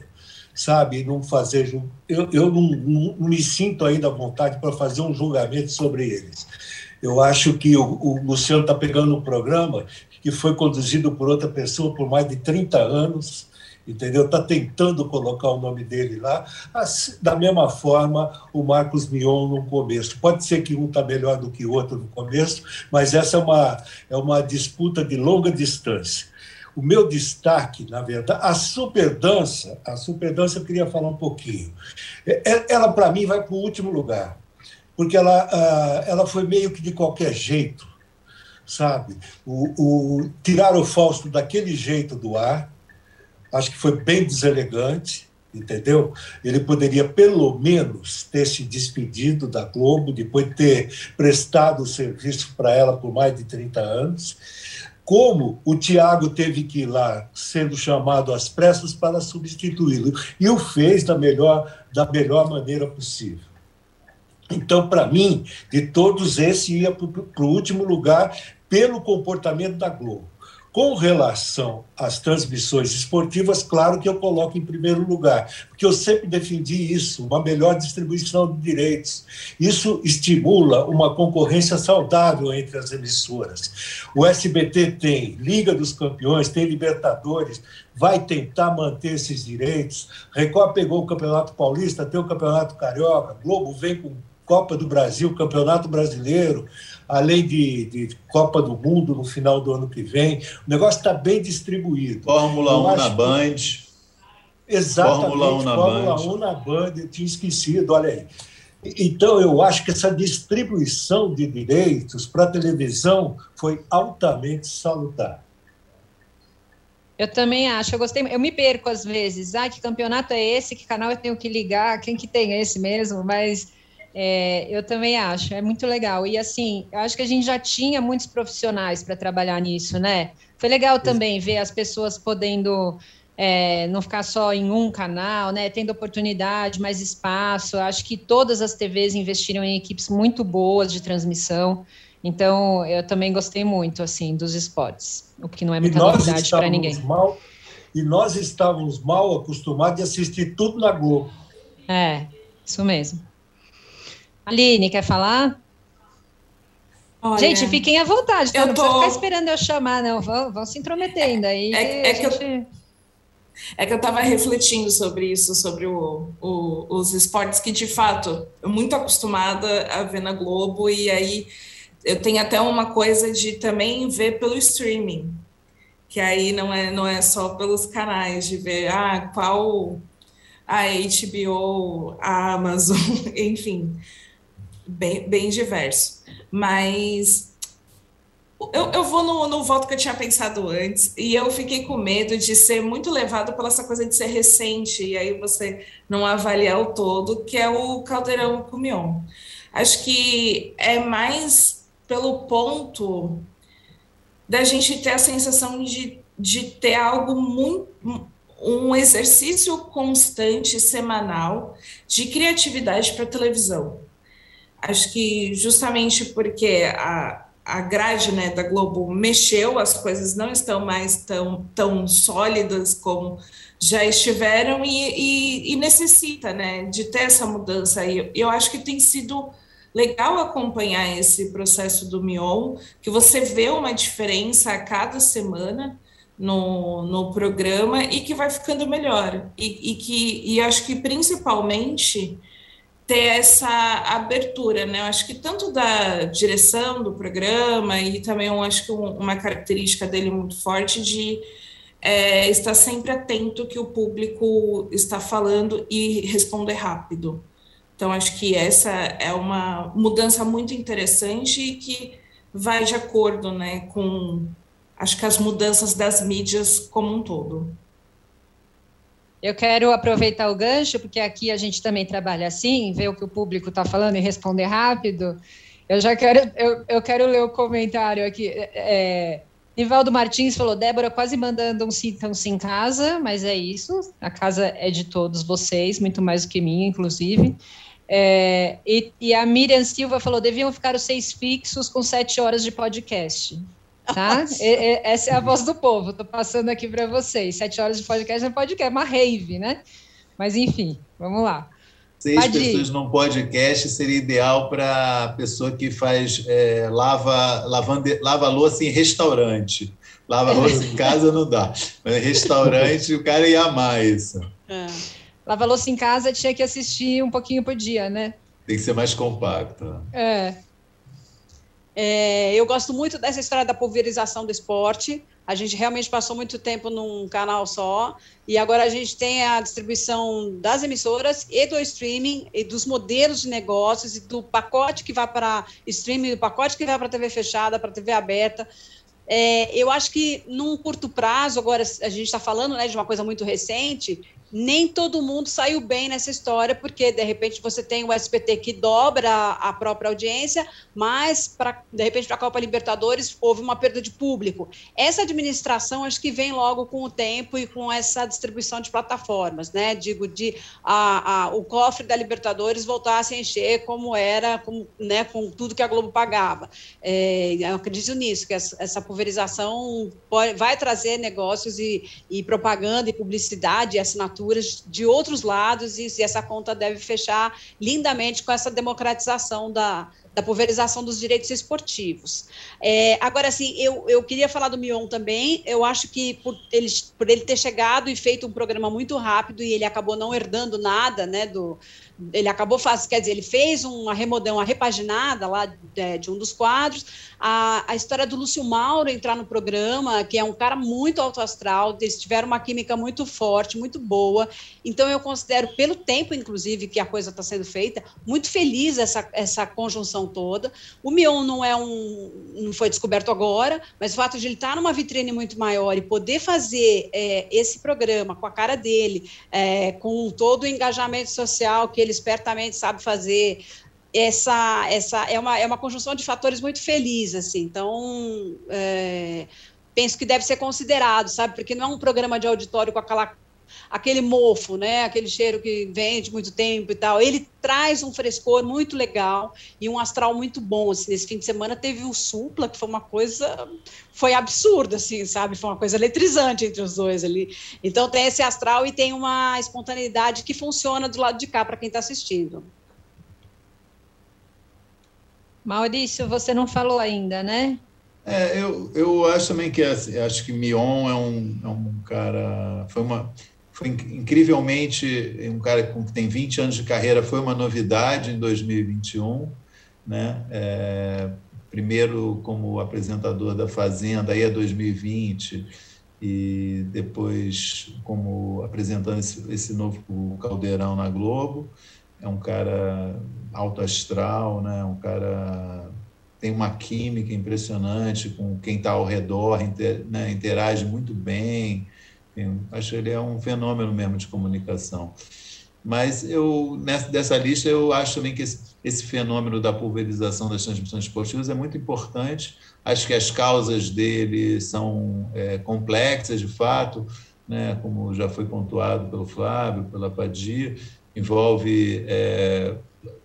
sabe? Não fazer. Eu, eu não, não, me sinto ainda à vontade para fazer um julgamento sobre eles. Eu acho que o, o Luciano está pegando um programa que foi conduzido por outra pessoa por mais de 30 anos, entendeu? Está tentando colocar o nome dele lá. Assim, da mesma forma, o Marcos Mion no começo. Pode ser que um está melhor do que o outro no começo, mas essa é uma, é uma disputa de longa distância. O meu destaque, na verdade, a superdança, a superdança eu queria falar um pouquinho. É, é, ela, para mim, vai para o último lugar, porque ela, ela foi meio que de qualquer jeito, sabe? O, o, tirar o Fausto daquele jeito do ar, acho que foi bem deselegante, entendeu? Ele poderia, pelo menos, ter se despedido da Globo, depois de ter prestado serviço para ela por mais de 30 anos. Como o Tiago teve que ir lá, sendo chamado às pressas para substituí-lo, e o fez da melhor, da melhor maneira possível. Então, para mim, de todos esses, ia para o último lugar pelo comportamento da Globo. Com relação às transmissões esportivas, claro que eu coloco em primeiro lugar, porque eu sempre defendi isso, uma melhor distribuição de direitos. Isso estimula uma concorrência saudável entre as emissoras. O SBT tem Liga dos Campeões, tem Libertadores, vai tentar manter esses direitos. Record pegou o Campeonato Paulista, tem o Campeonato Carioca, Globo vem com Copa do Brasil, Campeonato Brasileiro, além de, de, Copa do Mundo no final do ano que vem. O negócio está bem distribuído. Fórmula Eu 1 na Band. Exatamente, Fórmula 1 na Fórmula Band. 1 na Band, eu tinha esquecido, olha aí. Então, eu acho que essa distribuição de direitos para a televisão foi altamente salutar. Eu também acho, eu gostei, eu me perco às vezes, ah, que campeonato é esse, que canal eu tenho que ligar, quem que tem esse mesmo, mas é, eu também acho, é muito legal. E assim, eu acho que a gente já tinha muitos profissionais para trabalhar nisso, né? Foi legal também ver as pessoas podendo é, não ficar só em um canal, né? Tendo oportunidade, mais espaço. Eu acho que todas as TVs investiram em equipes muito boas de transmissão. Então, eu também gostei muito, assim, dos esportes, o que não é muita novidade para ninguém. Mal, e nós estávamos mal acostumados a assistir tudo na Globo. É, isso mesmo. Aline, quer falar? Olha, gente, fiquem à vontade, tá? não tô... ficar esperando eu chamar, não. Vão, vão se intrometendo aí. É, é que, gente... eu, é que eu estava refletindo sobre isso, sobre o, o, os esportes que, de fato, eu muito acostumada a ver na Globo, e aí eu tenho até uma coisa de também ver pelo streaming, que aí não é, não é só pelos canais, de ver ah, qual a HBO, a Amazon, enfim bem, bem diverso. Mas eu, eu vou no, no voto que eu tinha pensado antes, e eu fiquei com medo de ser muito levado pela essa coisa de ser recente, e aí você não avaliar o todo, que é o Caldeirão Cumion. Acho que é mais pelo ponto da gente ter a sensação de, de ter algo muito um exercício constante semanal de criatividade para televisão. Acho que justamente porque a, a grade né, da Globo mexeu, as coisas não estão mais tão, tão sólidas como já estiveram e, e, e necessita né, de ter essa mudança. E eu acho que tem sido legal acompanhar esse processo do Mion, que você vê uma diferença a cada semana no, no programa e que vai ficando melhor. E, e que e acho que principalmente ter essa abertura, né? Eu acho que tanto da direção do programa e também eu acho que uma característica dele muito forte de é, estar sempre atento que o público está falando e responder rápido. Então acho que essa é uma mudança muito interessante e que vai de acordo, né, com acho que as mudanças das mídias como um todo. Eu quero aproveitar o gancho, porque aqui a gente também trabalha assim, ver o que o público está falando e responder rápido. Eu já quero, eu, eu quero ler o comentário aqui. É, Nivaldo Martins falou: Débora quase mandando um sintam-se em casa, mas é isso. A casa é de todos vocês, muito mais do que minha, inclusive. É, e, e, a Miriam Silva falou: deviam ficar os seis fixos com sete horas de podcast. Tá? E, e, essa é a voz do povo. Estou passando aqui para vocês. Sete horas de podcast é podcast, é uma rave, né? Mas enfim, vamos lá. Seis Pode pessoas num podcast seria ideal para a pessoa que faz é, lava, lavando, lava louça em restaurante. Lava louça em casa não dá. Mas em restaurante o cara ia amar isso. É. Lava louça em casa tinha que assistir um pouquinho por dia, né? Tem que ser mais compacto. É. é. Eu gosto muito dessa história da pulverização do esporte. A gente realmente passou muito tempo num canal só e agora a gente tem a distribuição das emissoras e do streaming e dos modelos de negócios e do pacote que vai para streaming, do pacote que vai para TV fechada, para TV aberta. É, eu acho que num curto prazo, agora a gente está falando né, de uma coisa muito recente, nem todo mundo saiu bem nessa história, porque de repente você tem o SPT que dobra a própria audiência, mas pra, de repente para a Copa Libertadores houve uma perda de público. Essa administração acho que vem logo com o tempo e com essa distribuição de plataformas, né? Digo, de a, a, o cofre da Libertadores voltar a se encher como era, com, né, com tudo que a Globo pagava. É, eu acredito nisso, que essa, essa pulverização pode, vai trazer negócios e, e propaganda e publicidade e assinatura de outros lados, e, essa conta deve fechar lindamente com essa democratização da, da pulverização dos direitos esportivos. É, agora, assim, eu, eu queria falar do Mion também. Eu acho que por ele, por ele ter chegado e feito um programa muito rápido e ele acabou não herdando nada, né? Do, ele acabou fazendo, quer dizer, ele fez uma remodão, uma repaginada lá de, é, de um dos quadros. A, a história do Lúcio Mauro entrar no programa, que é um cara muito alto astral, eles tiveram uma química muito forte, muito boa. Então, eu considero, pelo tempo, inclusive, que a coisa está sendo feita, muito feliz essa, essa conjunção toda. O Mion não é um, não foi descoberto agora, mas o fato de ele estar numa vitrine muito maior e poder fazer é, esse programa com a cara dele, é, com todo o engajamento social que ele espertamente sabe fazer, essa, essa é, uma, é uma conjunção de fatores muito feliz, assim. Então, é, penso que deve ser considerado, sabe? Porque não é um programa de auditório com aquela aquele mofo, né? Aquele cheiro que vem de muito tempo e tal. Ele traz um frescor muito legal e um astral muito bom. Assim, nesse fim de semana teve o Supla, que foi uma coisa, foi absurda, assim, sabe? Foi uma coisa eletrizante entre os dois ali. Então tem esse astral e tem uma espontaneidade que funciona do lado de cá para quem está assistindo. Maurício, você não falou ainda, né? É, eu, eu acho também que acho que Mion é um, é um cara. Foi uma foi incrivelmente um cara que tem 20 anos de carreira, foi uma novidade em 2021, né? É, primeiro como apresentador da Fazenda, aí é 2020, e depois como apresentando esse, esse novo Caldeirão na Globo. É um cara alto astral, né? um cara tem uma química impressionante com quem está ao redor, inter, né? interage muito bem, acho que ele é um fenômeno mesmo de comunicação. Mas eu nessa dessa lista eu acho também que esse, esse fenômeno da pulverização das transmissões esportivas é muito importante. Acho que as causas dele são é, complexas, de fato, né, como já foi pontuado pelo Flávio, pela Padia, envolve é,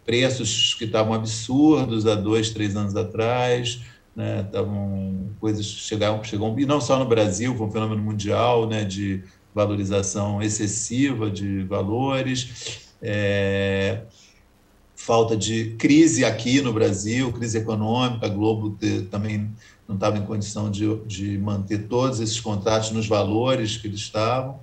preços que estavam absurdos há dois, três anos atrás, né? Estavam coisas chegaram, chegam e não só no Brasil, foi um fenômeno mundial, né? De valorização excessiva de valores, é, falta de crise aqui no Brasil, crise econômica, a Globo também não estava em condição de, de manter todos esses contratos nos valores que eles estavam.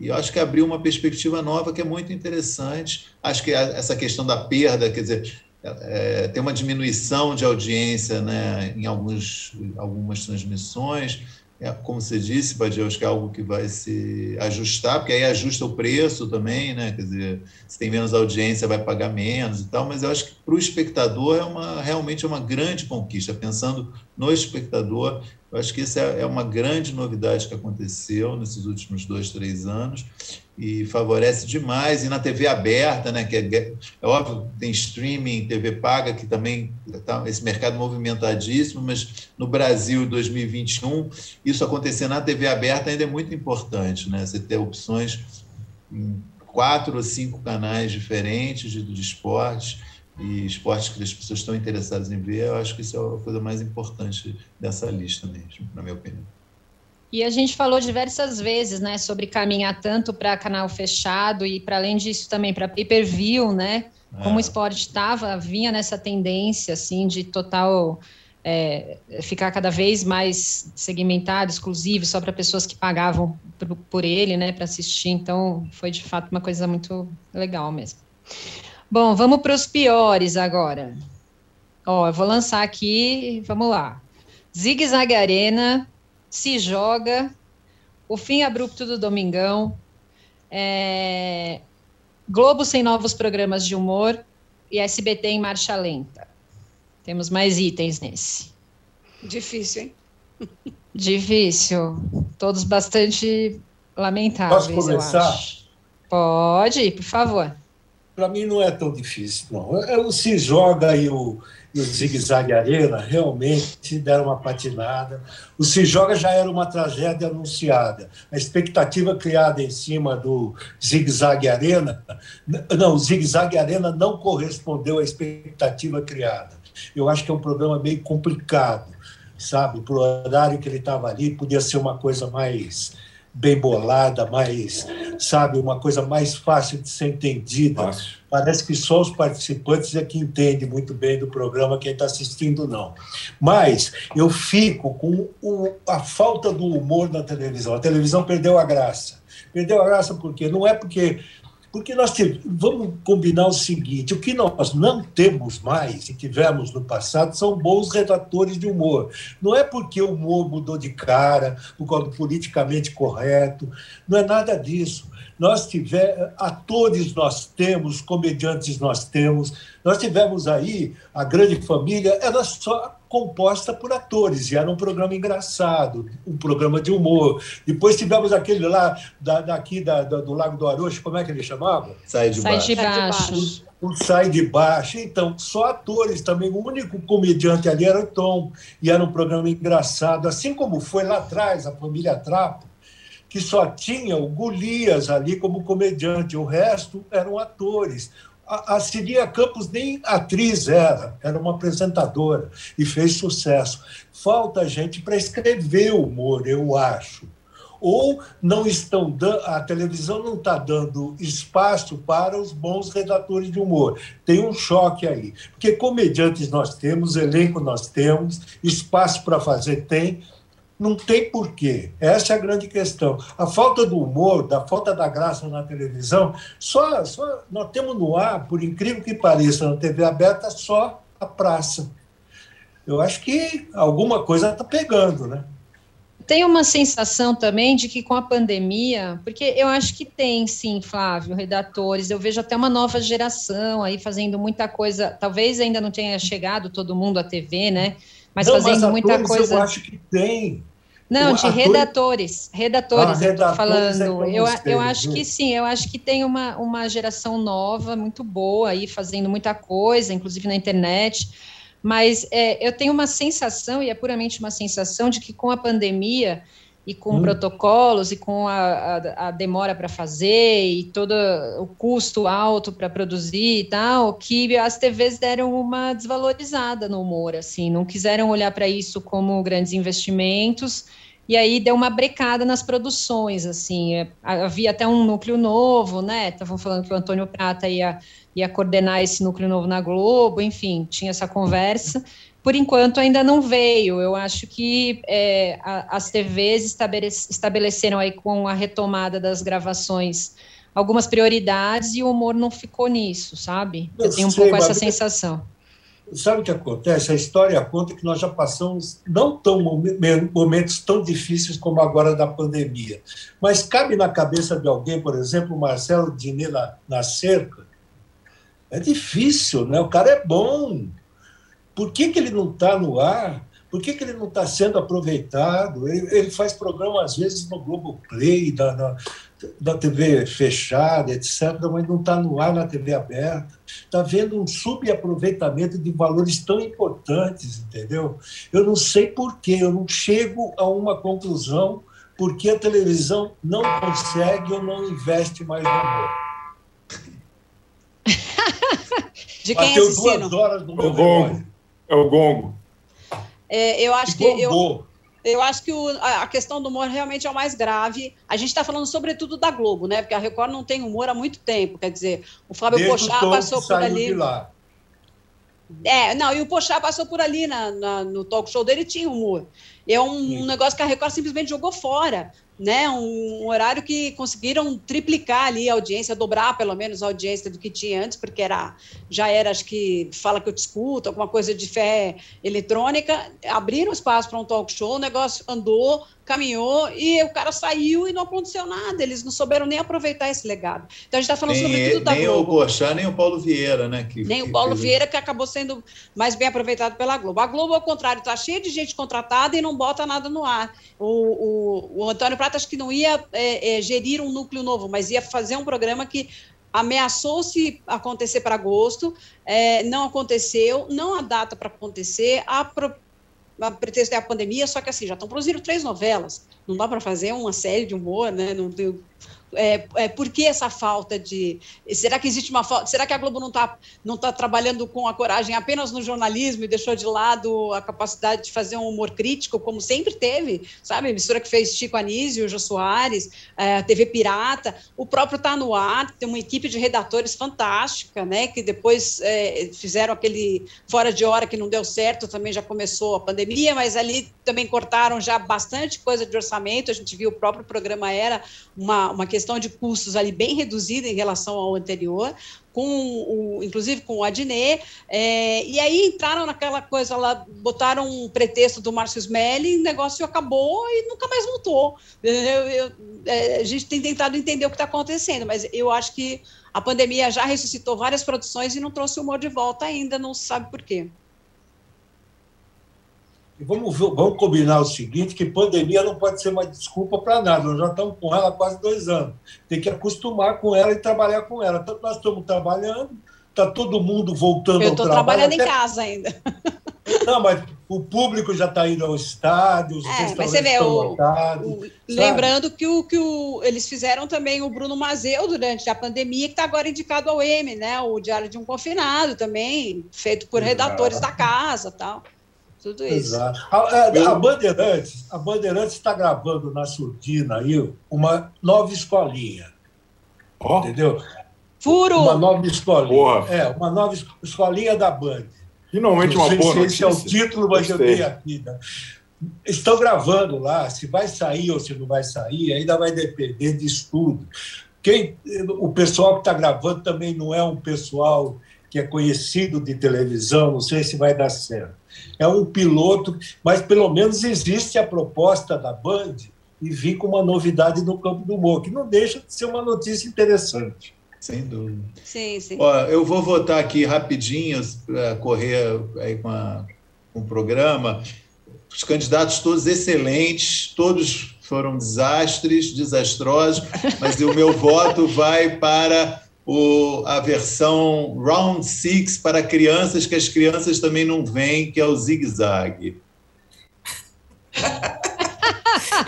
E eu acho que abriu uma perspectiva nova que é muito interessante. Acho que essa questão da perda, quer dizer, é, tem uma diminuição de audiência né, em alguns, algumas transmissões. É, como você disse, Badia, acho que é algo que vai se ajustar, porque aí ajusta o preço também, né? Quer dizer, se tem menos audiência, vai pagar menos e tal, mas eu acho que para o espectador é uma, realmente é uma grande conquista. Pensando no espectador, Eu acho que essa é uma grande novidade que aconteceu nesses últimos dois, três anos e favorece demais. E na TV aberta, né, que é, é óbvio, tem streaming, TV paga, que também está esse mercado movimentadíssimo, mas no Brasil, 2021, isso acontecer na TV aberta ainda é muito importante, né? Você ter opções em quatro ou cinco canais diferentes de, de esportes e esportes que as pessoas estão interessadas em ver, eu acho que isso é a coisa mais importante dessa lista mesmo, na minha opinião. E a gente falou diversas vezes, né, sobre caminhar tanto para canal fechado e para além disso também para pay-per-view, né? É. Como o esporte estava, vinha nessa tendência assim de total é, ficar cada vez mais segmentado, exclusivo, só para pessoas que pagavam por, por ele, né, para assistir. Então, foi de fato uma coisa muito legal mesmo. Bom, vamos para os piores agora. Ó, eu vou lançar aqui, vamos lá. Zig Zag Arena, Se Joga, O Fim Abrupto do Domingão, é, Globo Sem Novos Programas de Humor e SBT em Marcha Lenta. Temos mais itens nesse. Difícil, hein? Difícil. Todos bastante lamentáveis. Posso começar? Pode, por favor para mim não é tão difícil, não. O Se Joga e o, e o Zig Zag Arena realmente deram uma patinada. O Se Joga já era uma tragédia anunciada. A expectativa criada em cima do Zig Zag Arena, não, o Zig Zag Arena não correspondeu à expectativa criada. Eu acho que é um programa meio complicado, sabe? Para o horário que ele estava ali, podia ser uma coisa mais bem bolada, mais, sabe, uma coisa mais fácil de ser entendida. Fácil. Parece que só os participantes é que entendem muito bem do programa, quem está assistindo não. Mas eu fico com o, a falta do humor na televisão. A televisão perdeu a graça. Perdeu a graça porque não é porque porque nós temos, vamos combinar o seguinte: o que nós não temos mais e tivemos no passado são bons redatores de humor. Não é porque o humor mudou de cara, do politicamente correto, não é nada disso. Nós tivemos, atores nós temos, comediantes nós temos, nós tivemos aí a grande família, era só composta por atores, e era um programa engraçado, um programa de humor. Depois tivemos aquele lá, da, daqui da, da, do Lago do Arocho, como é que ele chamava? Sai de Sai baixo. De baixo. O, o Sai de Baixo. Então, só atores também. O único comediante ali era o Tom, e era um programa engraçado, assim como foi lá atrás, a família Trapo, que só tinha o Golias ali como comediante, o resto eram atores a, a Campos nem atriz era, era uma apresentadora e fez sucesso. Falta gente para escrever humor, eu acho. Ou não estão a televisão não está dando espaço para os bons redatores de humor. Tem um choque aí. Porque comediantes nós temos, elenco nós temos, espaço para fazer tem, não tem porquê. Essa é a grande questão. A falta do humor, da falta da graça na televisão, só, só nós temos no ar, por incrível que pareça, na TV aberta, só a praça. Eu acho que alguma coisa está pegando, né? Tem uma sensação também de que com a pandemia, porque eu acho que tem, sim, Flávio, redatores, eu vejo até uma nova geração aí fazendo muita coisa, talvez ainda não tenha chegado todo mundo à TV, né? Mas não, fazendo mas muita coisa. Eu acho que tem. Não, de redatores. Redatores, ah, eu estou falando. É eu, eu acho que sim, eu acho que tem uma, uma geração nova, muito boa aí, fazendo muita coisa, inclusive na internet. Mas é, eu tenho uma sensação, e é puramente uma sensação, de que com a pandemia e com hum. protocolos e com a, a, a demora para fazer e todo o custo alto para produzir e tal, que as TVs deram uma desvalorizada no humor, assim, não quiseram olhar para isso como grandes investimentos. E aí deu uma brecada nas produções, assim, é, havia até um núcleo novo, né, estavam falando que o Antônio Prata ia, ia coordenar esse núcleo novo na Globo, enfim, tinha essa conversa, por enquanto ainda não veio. Eu acho que é, a, as TVs estabeleceram aí com a retomada das gravações algumas prioridades e o humor não ficou nisso, sabe? Eu, Eu tenho um sei, pouco essa sensação. Sabe o que acontece? A história conta que nós já passamos não tão momentos tão difíceis como agora da pandemia, mas cabe na cabeça de alguém, por exemplo, o Marcelo Diné na, na cerca. É difícil, né? O cara é bom, por que, que ele não está no ar? Por que, que ele não está sendo aproveitado? Ele, ele, faz programa, às vezes, no Globoplay, da, na, da TV fechada, etc., mas não está no ar na TV aberta. Está vendo um subaproveitamento de valores tão importantes, entendeu? Eu não sei por quê, eu não chego a uma conclusão porque a televisão não consegue ou não investe mais no amor. De quem Bateu é esse duas horas no meu gongo. É o gongo. É, eu acho que, eu, eu acho que o, a questão do humor realmente é o mais grave. A gente está falando sobretudo da Globo, né? Porque a Record não tem humor há muito tempo. Quer dizer, o Fábio Pochá passou por ali. É, não, e o Pochá passou por ali na, na, no talk show dele tinha humor. É um, um negócio que a Record simplesmente jogou fora né, um horário que conseguiram triplicar ali a audiência, dobrar pelo menos a audiência do que tinha antes, porque era já era, acho que fala que eu te escuto, alguma coisa de fé eletrônica, abriram espaço para um talk show, o negócio andou, caminhou e o cara saiu e não aconteceu nada. Eles não souberam nem aproveitar esse legado. Então a gente está falando nem, sobretudo da nem Globo. Nem o Porchat, nem o Paulo Vieira, né? Que, nem que, o Paulo que... Vieira, que acabou sendo mais bem aproveitado pela Globo. A Globo, ao contrário, está cheia de gente contratada e não bota nada no ar. O, o, o Antônio Prata acho que não ia é, é, gerir um núcleo novo, mas ia fazer um programa que ameaçou-se acontecer para agosto, é, não aconteceu, não há data para acontecer, a pro, a pretexto é a pandemia, só que assim, já estão produzindo três novelas, não dá para fazer uma série de humor, né? Não, é, é, por que essa falta de. Será que existe uma falta? Será que a Globo não está não tá trabalhando com a coragem apenas no jornalismo e deixou de lado a capacidade de fazer um humor crítico, como sempre teve? Sabe? A mistura que fez Chico Anísio, Jô Soares, é, TV Pirata, o próprio Tá no Ar, tem uma equipe de redatores fantástica, né? Que depois é, fizeram aquele fora de hora que não deu certo, também já começou a pandemia, mas ali também cortaram já bastante coisa de orçamento. A gente viu o próprio programa era uma, uma questão de custos ali bem reduzida em relação ao anterior, com o, inclusive com o Adnet, é, e aí entraram naquela coisa lá, botaram um pretexto do Márcio Smelly, o negócio acabou e nunca mais voltou. Eu, eu, é, a gente tem tentado entender o que está acontecendo, mas eu acho que a pandemia já ressuscitou várias produções e não trouxe o humor de volta ainda, não sabe por quê. E vamos, vamos combinar o seguinte, que pandemia não pode ser uma desculpa para nada. Nós já estamos com ela há quase dois anos. Tem que acostumar com ela e trabalhar com ela. Então, nós estamos trabalhando, está todo mundo voltando Eu ao trabalho. Eu estou trabalhando até... em casa ainda. Não, mas o público já está indo ao estádio, os é, mas você vê, o, o, lembrando que, o, que o, eles fizeram também o Bruno Mazeu durante a pandemia, que está agora indicado ao M, né? O Diário de um Confinado também, feito por redatores da casa tal. Tudo isso. Exato. A, a, a Bandeirantes a Bandeirantes está gravando na surdina aí uma nova escolinha. Oh. Entendeu? Furo! Uma nova escolinha. Porra. É, uma nova escolinha da Band. Finalmente uma boa notícia. Esse é o título, mas Gostei. eu dei aqui. Né? Estão gravando lá, se vai sair ou se não vai sair, ainda vai depender disso tudo. Quem, o pessoal que está gravando também não é um pessoal que é conhecido de televisão, não sei se vai dar certo é um piloto, mas pelo menos existe a proposta da Band e vi com uma novidade no campo do humor, que não deixa de ser uma notícia interessante. Sem dúvida. Sim, sim. Ó, eu vou votar aqui rapidinho para correr aí com, a, com o programa. Os candidatos todos excelentes, todos foram desastres, desastrosos, mas o meu voto vai para o, a versão Round Six para crianças, que as crianças também não veem, que é o zigue-zague.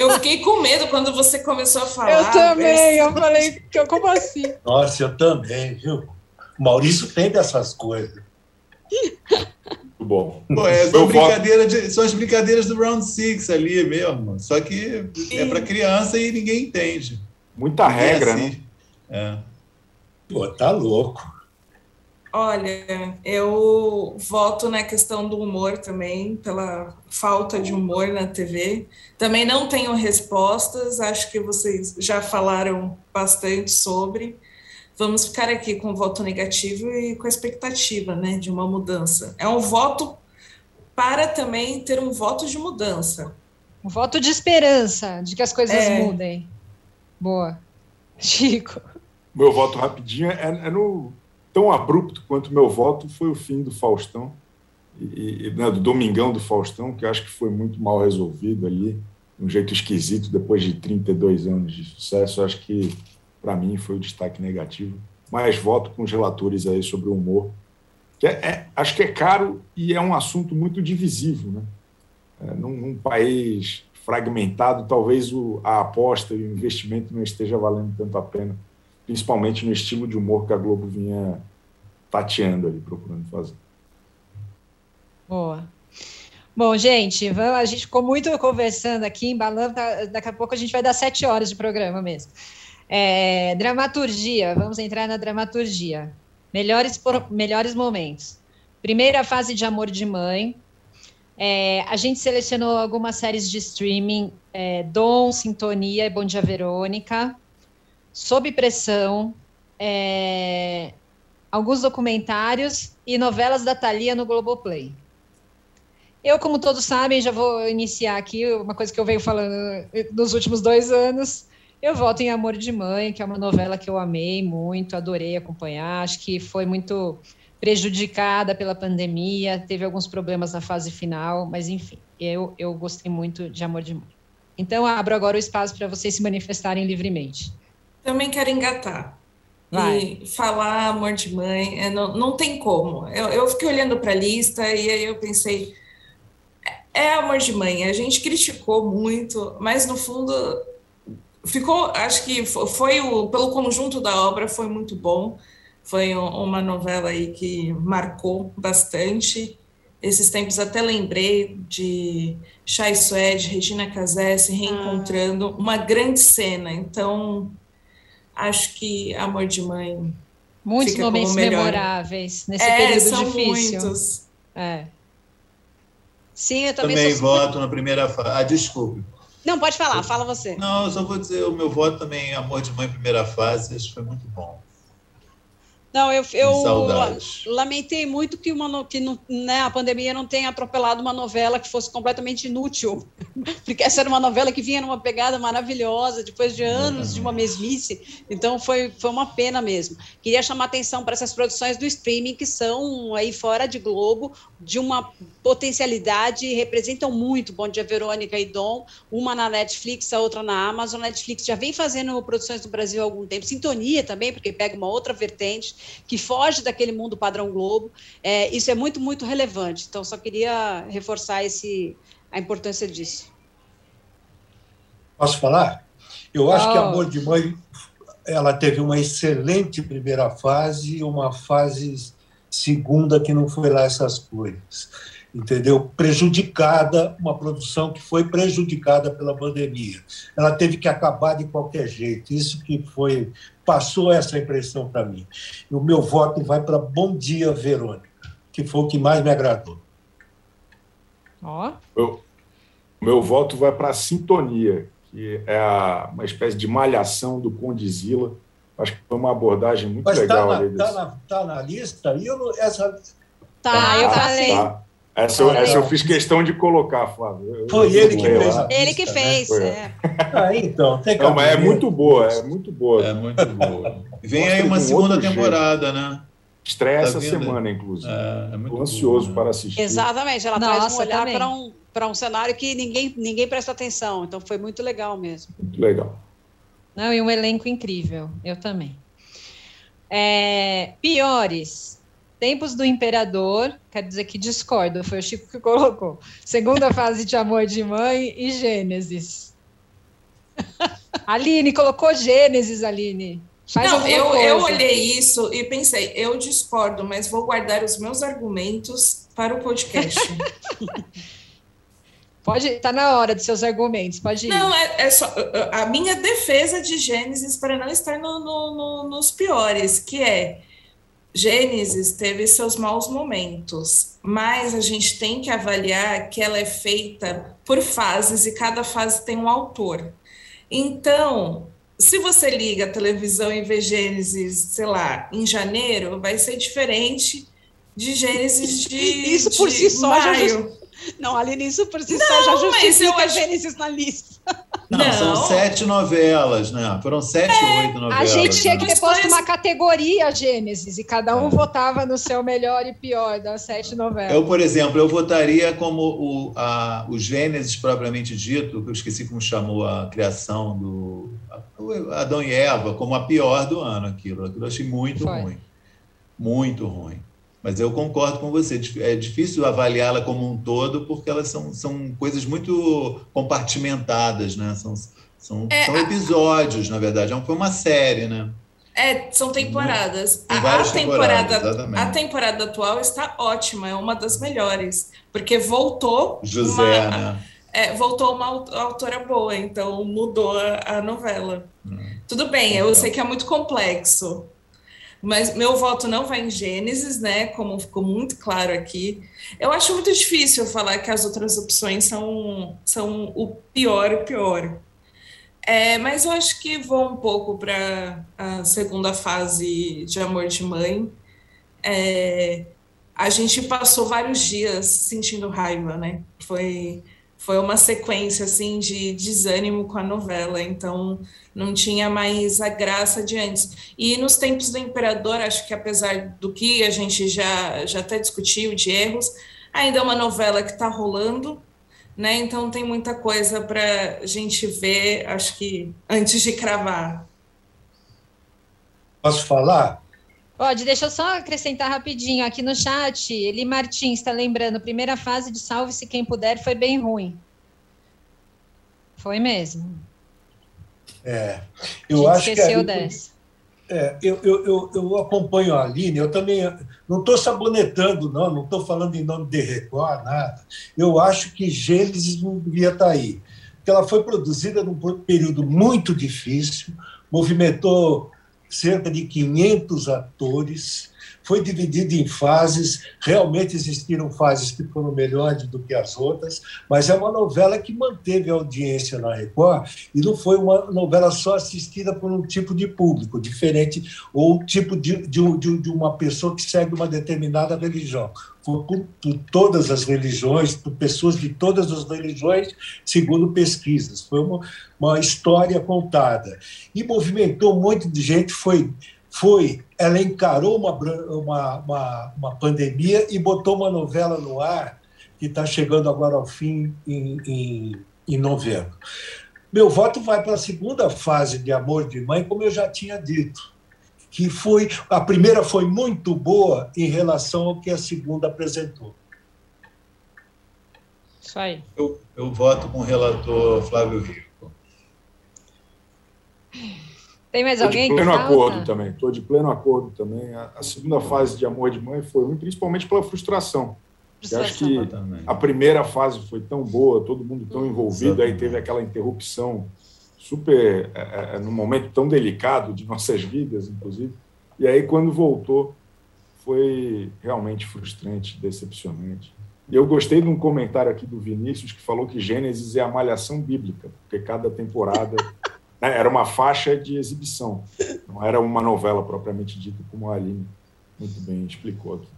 Eu fiquei com medo quando você começou a falar. Eu também, eu falei, como assim? Nossa, eu também, viu? O Maurício tem dessas coisas. Muito bom. Pô, é, são, brincadeira de, são as brincadeiras do Round Six ali mesmo. Só que Sim. é para criança e ninguém entende. Muita regra, assim. né? É. Pô, tá louco. Olha, eu voto na questão do humor também, pela falta de humor na TV. Também não tenho respostas, acho que vocês já falaram bastante sobre. Vamos ficar aqui com o voto negativo e com a expectativa né, de uma mudança. É um voto para também ter um voto de mudança. Um voto de esperança, de que as coisas é. mudem. Boa. Chico meu voto rapidinho é, é, no tão abrupto quanto meu voto foi o fim do Faustão. e, né, do Domingão do Faustão, que eu acho que foi muito mal resolvido ali, de um jeito esquisito, depois de 32 anos de sucesso. Acho que, para mim, foi o destaque negativo. Mas voto com os relatores aí sobre o humor, que é, é, acho que é caro e é um assunto muito divisivo. Né? É, num, num, país fragmentado, talvez o, a aposta e o investimento não esteja valendo tanto a pena, principalmente no estilo de humor que a Globo vinha tateando ali, procurando fazer. Boa. Bom, gente, vamos, a gente ficou muito conversando aqui, embalando, tá, daqui a pouco a gente vai dar sete horas de programa mesmo. É, dramaturgia, vamos entrar na dramaturgia. Melhores, melhores momentos. Primeira fase de Amor de Mãe. É, a gente selecionou algumas séries de streaming, é, Dom, Sintonia e Bom Dia Verônica, Sob Pressão, é, alguns documentários e novelas da Thalia no Globoplay. Eu, como todos sabem, já vou iniciar aqui uma coisa que eu venho falando nos últimos dois anos. Eu voto em Amor de Mãe, que é uma novela que eu amei muito, adorei acompanhar. Acho que foi muito prejudicada pela pandemia, teve alguns problemas na fase final, mas enfim, eu, eu gostei muito de Amor de Mãe. Então, abro agora o espaço para vocês se manifestarem livremente. Também quero engatar. Vai. E falar Amor de Mãe, é, não, não tem como. Eu, eu fiquei olhando para a lista e aí eu pensei é amor de mãe. A gente criticou muito, mas no fundo ficou, acho que foi o, pelo conjunto da obra foi muito bom. Foi uma novela aí que marcou bastante. Esses tempos até lembrei de Chay Suede, Regina Casé se reencontrando, ah. uma grande cena. Então, acho que Amor de Mãe. Muitos momentos memoráveis nesse é, período são difícil. Muitos. É. Sim, eu também, também voto na primeira fase. Ah, desculpe. Não, pode falar, fala você. Não, eu só vou dizer o meu voto também, Amor de Mãe, primeira fase, acho que foi muito bom. Não, eu, eu lamentei muito que, uma, que não, né, a pandemia não tenha atropelado uma novela que fosse completamente inútil, porque essa era uma novela que vinha numa pegada maravilhosa, depois de anos de uma mesmice, então foi, foi uma pena mesmo. Queria chamar atenção para essas produções do streaming que são aí fora de Globo, de uma potencialidade, representam muito Bom Dia Verônica e Dom, uma na Netflix, a outra na Amazon. A Netflix já vem fazendo produções no Brasil há algum tempo, Sintonia também, porque pega uma outra vertente, que foge daquele mundo padrão Globo. É, isso é muito, muito relevante. Então, só queria reforçar esse, a importância disso. Posso falar? Eu acho oh. que Amor de Mãe ela teve uma excelente primeira fase e uma fase segunda que não foi lá essas coisas entendeu? Prejudicada, uma produção que foi prejudicada pela pandemia. Ela teve que acabar de qualquer jeito. Isso que foi passou essa impressão para mim. E o meu voto vai para Bom Dia Verônica, que foi o que mais me agradou. Ó. Oh. O meu voto vai para Sintonia, que é a, uma espécie de malhação do Condizila. Acho que foi uma abordagem muito Mas tá legal. Está na, tá na, tá na lista? E eu, essa... Tá, eu falei. Tá. Essa, eu, essa eu fiz questão de colocar, Flávio. Foi ele que fez. Ele que né? fez, né? é. Ah, então, tem que Não, mas é muito boa, é muito boa. É muito boa. Vem aí uma segunda temporada, jeito. né? Estreia tá essa vindo? semana, inclusive. É, é muito ansioso boa, para assistir. Exatamente, ela Nossa, traz um olhar para um, para um cenário que ninguém, ninguém presta atenção. Então foi muito legal mesmo. Muito legal. Não, e um elenco incrível. Eu também. É, piores. Tempos do Imperador, quer dizer que discordo, foi o Chico que colocou. Segunda fase de Amor de Mãe e Gênesis. Aline, colocou Gênesis, Aline. Faz Não, eu, eu olhei isso e pensei, eu discordo, mas vou guardar os meus argumentos para o podcast. Pode, tá na hora dos seus argumentos, pode ir. Não, é, é só a minha defesa de Gênesis para não estar no, no, no, nos piores, que é Gênesis teve seus maus momentos, mas a gente tem que avaliar que ela é feita por fases e cada fase tem um autor. Então, se você liga a televisão e vê Gênesis, sei lá, em janeiro, vai ser diferente de Gênesis de Isso por de si só maio. já Não, Aline, isso por si só já justifica acho... Gênesis na lista. Não, não, são sete novelas, né? Foram sete ou é, oito novelas. A gente tinha que né? ter posto uma categoria Gênesis e cada um é. votava no seu melhor e pior das sete novelas. Eu, por exemplo, eu votaria como o, a, o Gênesis propriamente dito, que eu esqueci como chamou a criação do Adão e Eva, como a pior do ano, aquilo. Aquilo eu achei muito Foi. ruim. Muito ruim. Mas eu concordo com você, é difícil avaliá-la como um todo, porque elas são, são coisas muito compartimentadas, né? São, são, é, são episódios, a... na verdade. É foi uma série, né? É, são temporadas. A, a, temporada, a temporada atual está ótima, é uma das melhores, porque voltou. José, uma, né? É, voltou uma autora boa, então mudou a, a novela. Hum. Tudo bem, eu sei que é muito complexo, mas meu voto não vai em Gênesis, né? Como ficou muito claro aqui. Eu acho muito difícil falar que as outras opções são, são o pior e pior. É, mas eu acho que vou um pouco para a segunda fase de Amor de Mãe. É, a gente passou vários dias sentindo raiva, né? Foi foi uma sequência assim de desânimo com a novela, então não tinha mais a graça de antes. E nos tempos do imperador, acho que apesar do que a gente já já até discutiu de erros, ainda é uma novela que está rolando, né? Então tem muita coisa para a gente ver, acho que antes de cravar. Posso falar? Pode, deixa eu só acrescentar rapidinho aqui no chat. Eli Martins está lembrando, primeira fase de Salve-se Quem Puder foi bem ruim. Foi mesmo. É, eu acho que. A, dessa. É, eu, eu, eu, eu, acompanho a Aline, eu também não estou sabonetando, não, não estou falando em nome de Record, nada. Eu acho que Gênesis não devia estar tá aí. Porque ela foi produzida num período muito difícil, movimentou cerca de 500 atores, foi dividido em fases. Realmente existiram fases que foram melhores do que as outras, mas é uma novela que manteve a audiência na Record e não foi uma novela só assistida por um tipo de público diferente ou tipo de, de, de uma pessoa que segue uma determinada religião. Foi por, por, todas as religiões, por pessoas de todas as religiões, segundo pesquisas. Foi uma, uma história contada. E movimentou um monte de gente, foi foi, ela encarou uma, uma, uma, uma pandemia e botou uma novela no ar que está chegando agora ao fim em, em, em novembro. Meu voto vai para a segunda fase de Amor de Mãe, como eu já tinha dito, que foi a primeira foi muito boa em relação ao que a segunda apresentou. Isso aí. Eu, eu voto com o relator Flávio Rico. Tem mais alguém? Estou de pleno acordo também. Estou de pleno acordo também. A, a, segunda fase de Amor de Mãe foi ruim, principalmente pela frustração. frustração acho que também. a primeira fase foi tão boa, todo mundo tão envolvido, Exatamente. aí teve aquela interrupção super, é, é, num momento tão delicado de nossas vidas, inclusive. E aí, quando voltou, foi realmente frustrante, decepcionante. E eu gostei de um comentário aqui do Vinícius que falou que Gênesis é a malhação bíblica, porque cada temporada né, era uma faixa de exibição, não era uma novela propriamente dita, como a Aline muito bem explicou aqui.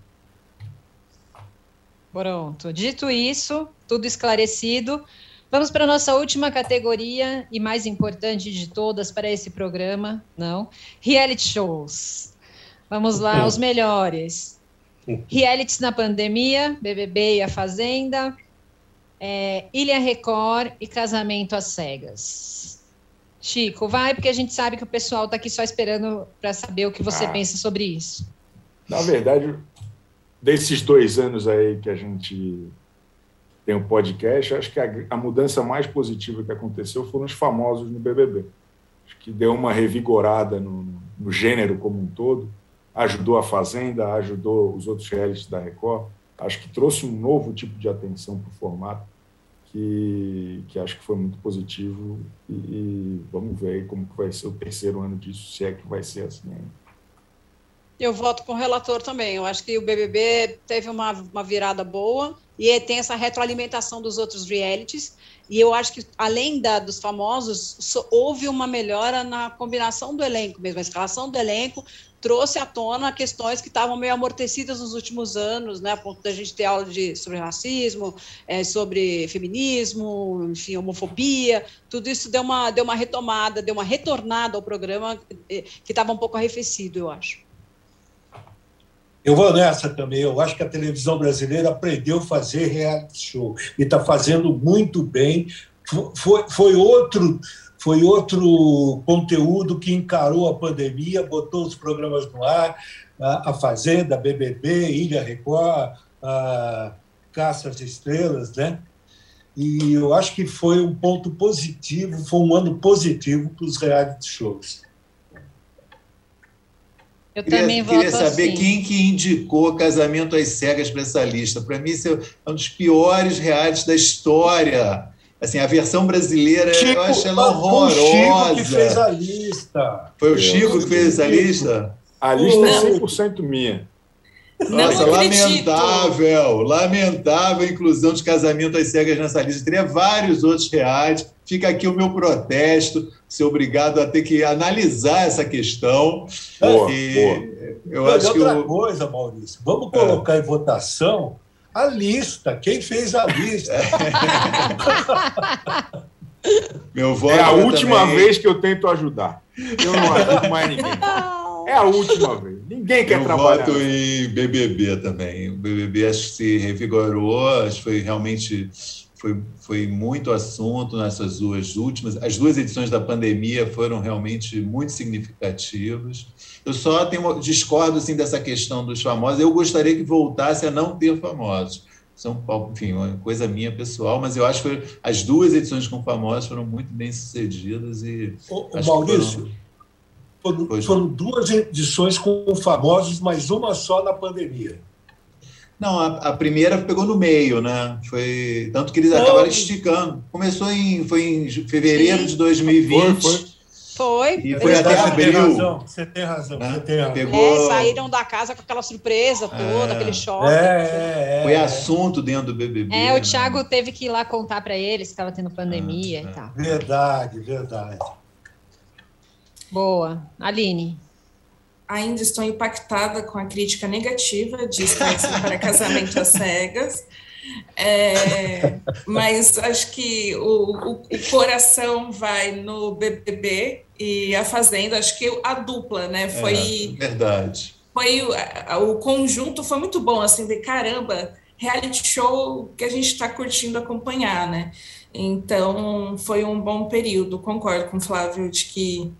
Pronto. Dito isso, tudo esclarecido, vamos para a nossa última categoria e mais importante de todas para esse programa, não? Reality shows. Vamos lá, os melhores. Realities na pandemia, BBB e a Fazenda, é, Ilha Record e Casamento às Cegas. Chico, vai, porque a gente sabe que o pessoal está aqui só esperando para saber o que você ah, pensa sobre isso. Na verdade, desses dois anos aí que a gente tem o um podcast, acho que a, a, mudança mais positiva que aconteceu foram os famosos no BBB. Acho que deu uma revigorada no, no gênero como um todo, ajudou a Fazenda, ajudou os outros realities da Record. Acho que trouxe um novo tipo de atenção para o formato que, que acho que foi muito positivo e, e, vamos ver como que vai ser o terceiro ano disso, se é que vai ser assim. Eu voto com o relator também. Eu acho que o BBB teve uma, uma virada boa e tem essa retroalimentação dos outros realities. E eu acho que, além da, dos famosos, so, houve uma melhora na combinação do elenco mesmo. A escalação do elenco trouxe à tona questões que estavam meio amortecidas nos últimos anos, né, a ponto da gente ter aula de, sobre racismo, é, sobre feminismo, enfim, homofobia, tudo isso deu uma, deu uma retomada, deu uma retornada ao programa eh, que estava um pouco arrefecido, eu acho. Eu vou nessa também. Eu acho que a televisão brasileira aprendeu a fazer reality show e está fazendo muito bem. Foi, foi outro foi outro conteúdo que encarou a pandemia, botou os programas no ar, a, Fazenda, BBB, Ilha Record, Caça às Estrelas, né? E eu acho que foi um ponto positivo, foi um ano positivo para os reality shows. Eu queria, também voto Queria saber assim. quem que indicou Casamento às Cegas para essa lista. Para mim, isso é um dos piores realities da história. Assim, a versão brasileira, Chico, eu acho ela horrorosa. Foi o Chico que fez a lista. Foi o Chico que fez essa lista? A lista é 100% minha. Nossa, lamentável, lamentável a inclusão de casamento às cegas nessa lista. Teria vários outros reais. Fica aqui o meu protesto, ser obrigado a ter que analisar essa questão. Boa, e boa. Eu Mas acho outra que coisa, Maurício, vamos colocar é. em votação a lista, quem fez a lista. meu voto é a última também. vez que eu tento ajudar. Eu não ajudo mais ninguém. É a última vez. Ninguém quer eu trabalhar. Eu voto em BBB também. O BBB acho que se revigorou, acho que foi realmente foi, foi muito assunto nessas duas últimas. As duas edições da pandemia foram realmente muito significativas. Eu só tenho, discordo assim, dessa questão dos famosos. Eu gostaria que voltasse a não ter famosos. São enfim, uma coisa minha pessoal, mas eu acho que as duas edições com famosos foram muito bem sucedidas e. Ô, Maurício, foram, foram, foram duas edições com famosos, mas uma só na pandemia. Não, a, a, primeira pegou no meio, né? Foi tanto que eles foi. acabaram esticando. Começou em foi em fevereiro Sim. de 2020. Foi, foi. Foi. E foi até abril. Você tem razão, você tem razão. Né? Você tem razão. Pegou... É, saíram da casa com aquela surpresa toda, é. aquele choque. É, é, é, foi assunto dentro do BBB. É, o né? Thiago teve que ir lá contar para eles que estava tendo pandemia e tal. Verdade, verdade. Boa. Aline ainda estou impactada com a crítica negativa de Sexo para Casamento às Cegas. É, mas acho que o, o, o, coração vai no BBB e a Fazenda, acho que a dupla, né? Foi. É, verdade. Foi o, o conjunto foi muito bom, assim, de caramba, reality show que a gente está curtindo acompanhar, né? Então foi um bom período, concordo com o Flávio de que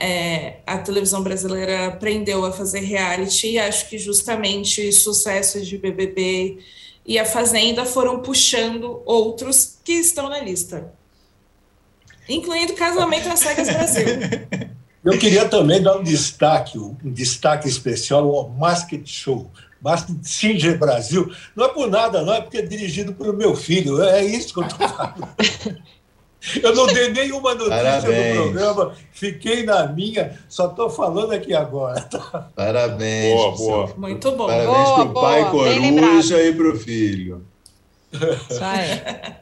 é, a televisão brasileira aprendeu a fazer reality e acho que justamente sucessos de BBB e A Fazenda foram puxando outros que estão na lista, incluindo Casamento às Cegas Brasil. Eu queria também dar um destaque, um destaque especial ao Masked Show. Masked Singer Brasil. Não é por nada, não, é porque é dirigido pelo meu filho. É isso que eu estou falando. Eu não dei nenhuma notícia Parabéns. do programa, fiquei na minha, só estou falando aqui agora. Tá? Parabéns. Boa, boa. Muito bom. Parabéns para o pai coruja e para o filho. Isso aí.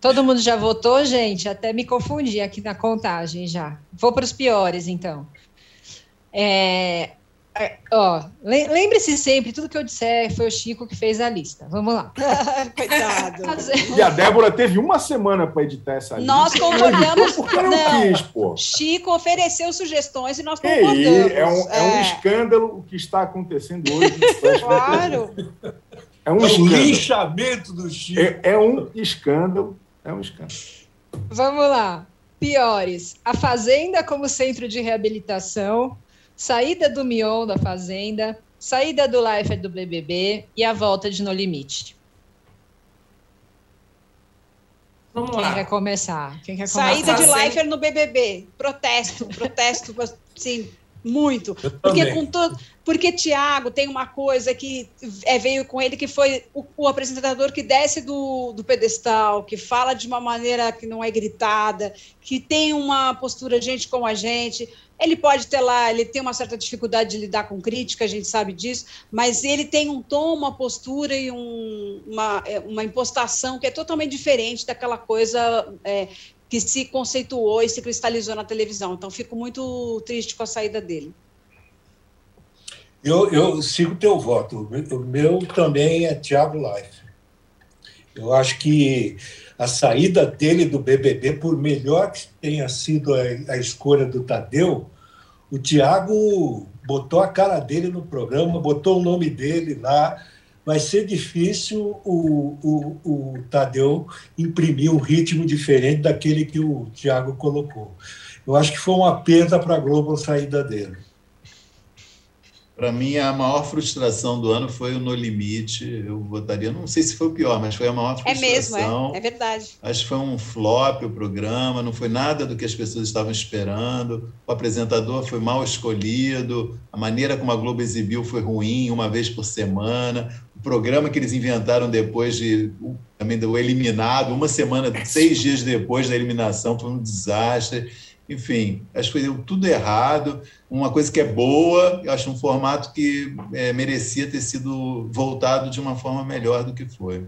Todo mundo já votou, gente? Até me confundi aqui na contagem já. Vou para os piores, então. É, é, ó, lembre-se sempre, tudo que eu disser foi o Chico que fez a lista. Vamos lá. Coitado. E a Débora teve uma semana para editar essa lista. Nós concordamos. Porque não, não quis, pô. Chico ofereceu sugestões e nós concordamos. é, um, é. é um escândalo o que está acontecendo hoje. claro. É um, é um lixamento do Chico. É, é um escândalo. É um escândalo. Vamos lá. Piores. A Fazenda como centro de reabilitação saída do Mion da Fazenda, saída do Life do BBB e a volta de No Limite. Vamos Quem lá. quer começar? Quem quer Saída de Lifer no BBB. Protesto, protesto, sim. Muito. Porque com todo, porque Tiago tem uma coisa que é, veio com ele que foi o, o, apresentador que desce do, do pedestal, que fala de uma maneira que não é gritada, que tem uma postura gente como a gente. Ele pode ter lá, ele tem uma certa dificuldade de lidar com crítica, a gente sabe disso, mas ele tem um tom, uma postura e um, uma, é, uma impostação que é totalmente diferente daquela coisa é, que se conceituou e se cristalizou na televisão. Então, fico muito triste com a saída dele. Eu, eu sigo teu voto. O meu também é Thiago Life. Eu acho que a saída dele do BBB, por melhor que tenha sido a, a escolha do Tadeu, o Tiago botou a cara dele no programa, botou o nome dele lá. Vai ser difícil o, o, o Tadeu imprimir um ritmo diferente daquele que o Tiago colocou. Eu acho que foi uma perda para a Globo a saída dele. Para mim, a maior frustração do ano foi o No Limite. Eu votaria, não sei se foi o pior, mas foi a maior frustração. É mesmo, é, é verdade. Acho que foi um flop o programa, não foi nada do que as pessoas estavam esperando. O apresentador foi mal escolhido, a maneira como a Globo exibiu foi ruim, uma vez por semana. O programa que eles inventaram depois de também do eliminado, uma semana, seis dias depois da eliminação, foi um desastre. Enfim, acho que deu tudo errado. Uma coisa que é boa, eu acho um formato que é, merecia ter sido voltado de uma forma melhor do que foi.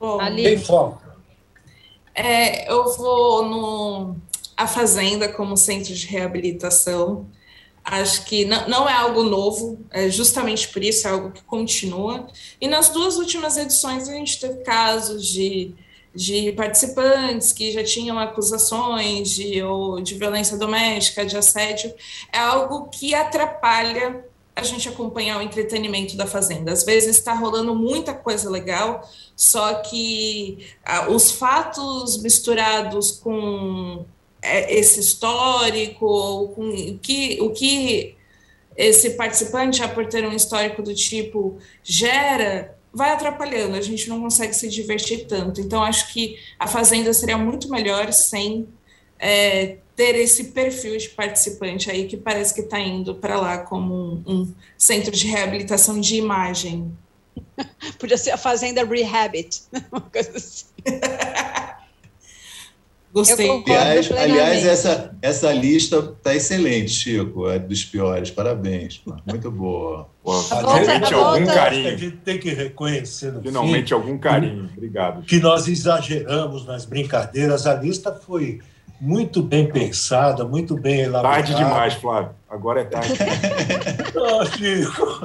Bom, Ali. É, eu vou no a Fazenda como centro de reabilitação. Acho que não, é algo novo, é justamente por isso, é algo que continua. E nas duas últimas edições a gente teve casos de de participantes que já tinham acusações de, ou de violência doméstica, de assédio, é algo que atrapalha a gente acompanhar o entretenimento da Fazenda. Às vezes está rolando muita coisa legal, só que ah, os fatos misturados com esse histórico, o que, o que esse participante, por ter um histórico do tipo, gera vai atrapalhando, a gente não consegue se divertir tanto. Então, acho que a Fazenda seria muito melhor sem é, ter esse perfil de participante aí que parece que está indo para lá como um, um, centro de reabilitação de imagem. Podia ser a Fazenda Rehabit, uma coisa assim. Gostei. Aliás, aliás, essa, essa lista está excelente, Chico, é dos piores. Parabéns. Muito boa. Finalmente algum carinho. A gente tem que reconhecer. Finalmente fim, algum carinho. Obrigado. Que nós exageramos nas brincadeiras. A lista foi muito bem pensada, muito bem elaborada. Tarde demais, Flávio. Agora é tarde. oh, Chico.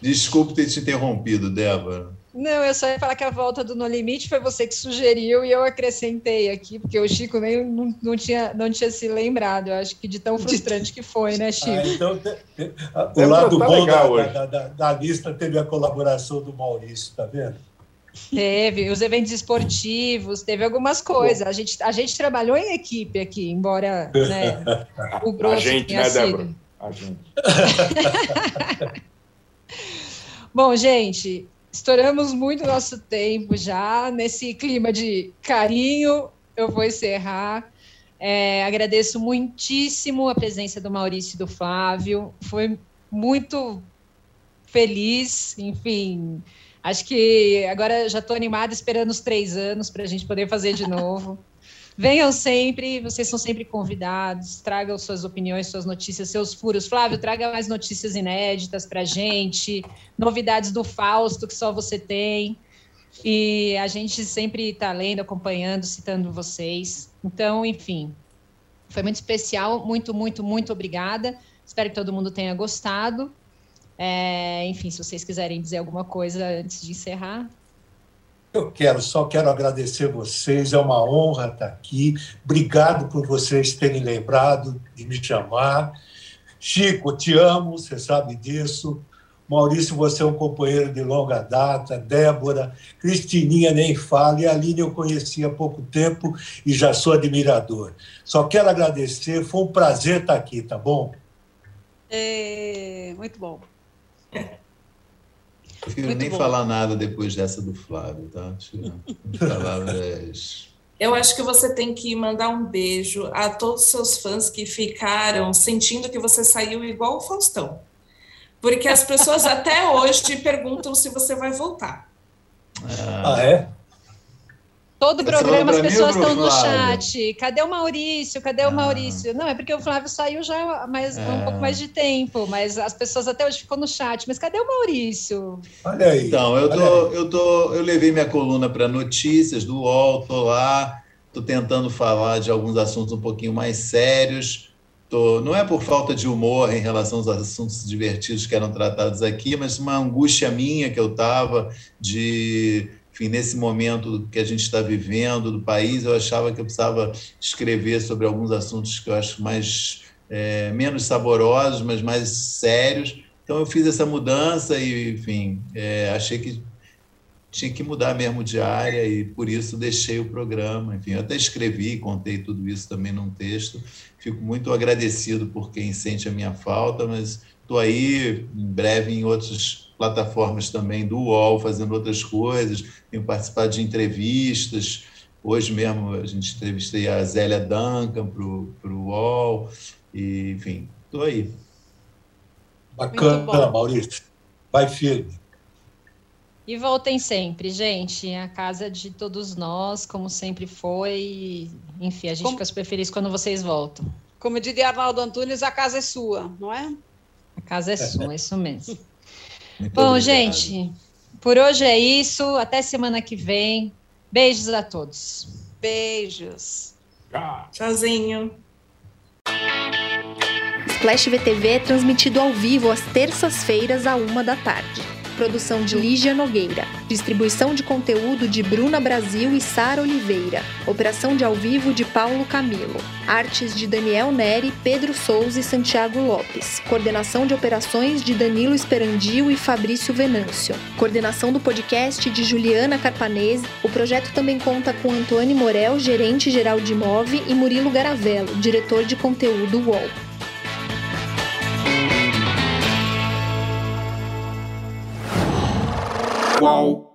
Desculpe ter te interrompido, Débora. Não, eu só ia falar que a volta do No Limite foi você que sugeriu e eu acrescentei aqui, porque o Chico nem não, não, tinha, não tinha se lembrado. Eu acho que de tão frustrante que foi, né, Chico? Ah, então, o lado tá bom da, da, da, da, lista teve a colaboração do Maurício, tá vendo? Teve, os eventos esportivos, teve algumas coisas. A gente, a gente trabalhou em equipe aqui, embora né, o grosso A gente, né, sido. Débora? A gente. Bom, gente, Estouramos muito nosso tempo já. Nesse clima de carinho, eu vou encerrar. É, agradeço muitíssimo a presença do Maurício e do Flávio. Foi muito feliz, enfim. Acho que agora já estou animada esperando os três anos para a gente poder fazer de novo. Venham sempre, vocês são sempre convidados, tragam suas opiniões, suas notícias, seus furos. Flávio, traga mais notícias inéditas para gente, novidades do Fausto que só você tem. E a gente sempre está lendo, acompanhando, citando vocês. Então, enfim, foi muito especial. Muito, muito, muito obrigada. Espero que todo mundo tenha gostado. É, enfim, se vocês quiserem dizer alguma coisa antes de encerrar. Eu quero, só quero agradecer vocês, é uma honra estar aqui. Obrigado por vocês terem lembrado de me chamar. Chico, te amo, você sabe disso. Maurício, você é um companheiro de longa data. Débora, Cristininha nem fala. E a Aline eu conheci há pouco tempo e já sou admirador. Só quero agradecer, foi um prazer estar aqui, tá bom? É, muito bom. Prefiro nem bom. falar nada depois dessa do Flávio, tá? Palavras eu acho que você tem que mandar um beijo a todos os seus fãs que ficaram sentindo que você saiu igual o Faustão. Porque as pessoas até hoje perguntam se você vai voltar. Ah, é? Todo programa as pessoas estão no chat. Cadê o Maurício? Cadê o ah. Maurício? Não, é porque o Flávio saiu já mais, é. um pouco mais de tempo, mas as pessoas até hoje ficam no chat. Mas cadê o Maurício? Olha aí. Então, eu, tô, eu, tô, eu levei minha coluna para notícias do UOL, tô lá, tô tentando falar de alguns assuntos um pouquinho mais sérios. Tô, não é por falta de humor em relação aos assuntos divertidos que eram tratados aqui, mas uma angústia minha que eu estava de enfim, nesse momento que a gente está vivendo do país, eu achava que eu precisava escrever sobre alguns assuntos que eu acho mais é, menos saborosos, mas mais sérios. Então eu fiz essa mudança e, enfim, é, achei que tinha que mudar mesmo de área e por isso deixei o programa. Enfim, eu até escrevi, contei tudo isso também num texto. Fico muito agradecido por quem sente a minha falta, mas estou aí em breve em outros plataformas também do UOL, fazendo outras coisas, tenho participado de entrevistas. Hoje mesmo a gente entrevistei a Zélia Duncan para o UOL, e, enfim, estou aí. Bacana, Maurício. Vai firme. E voltem sempre, gente. A casa de todos nós, como sempre foi. Enfim, a gente como... fica super feliz quando vocês voltam. Como diria Arnaldo Antunes, a casa é sua, não é? A casa é, é sua, é isso mesmo. Muito Bom, obrigado. gente, por hoje é isso. Até semana que vem. Beijos a todos. Beijos. Tchauzinho. Splash VTV é transmitido ao vivo às terças-feiras, à uma da tarde. Produção de Lígia Nogueira. Distribuição de conteúdo de Bruna Brasil e Sara Oliveira. Operação de ao vivo de Paulo Camilo. Artes de Daniel Neri, Pedro Souza e Santiago Lopes. Coordenação de operações de Danilo Esperandio e Fabrício Venâncio. Coordenação do podcast de Juliana Carpanese. O projeto também conta com Antônio Morel, gerente geral de Move, e Murilo Garavello, diretor de conteúdo UOL. Qual?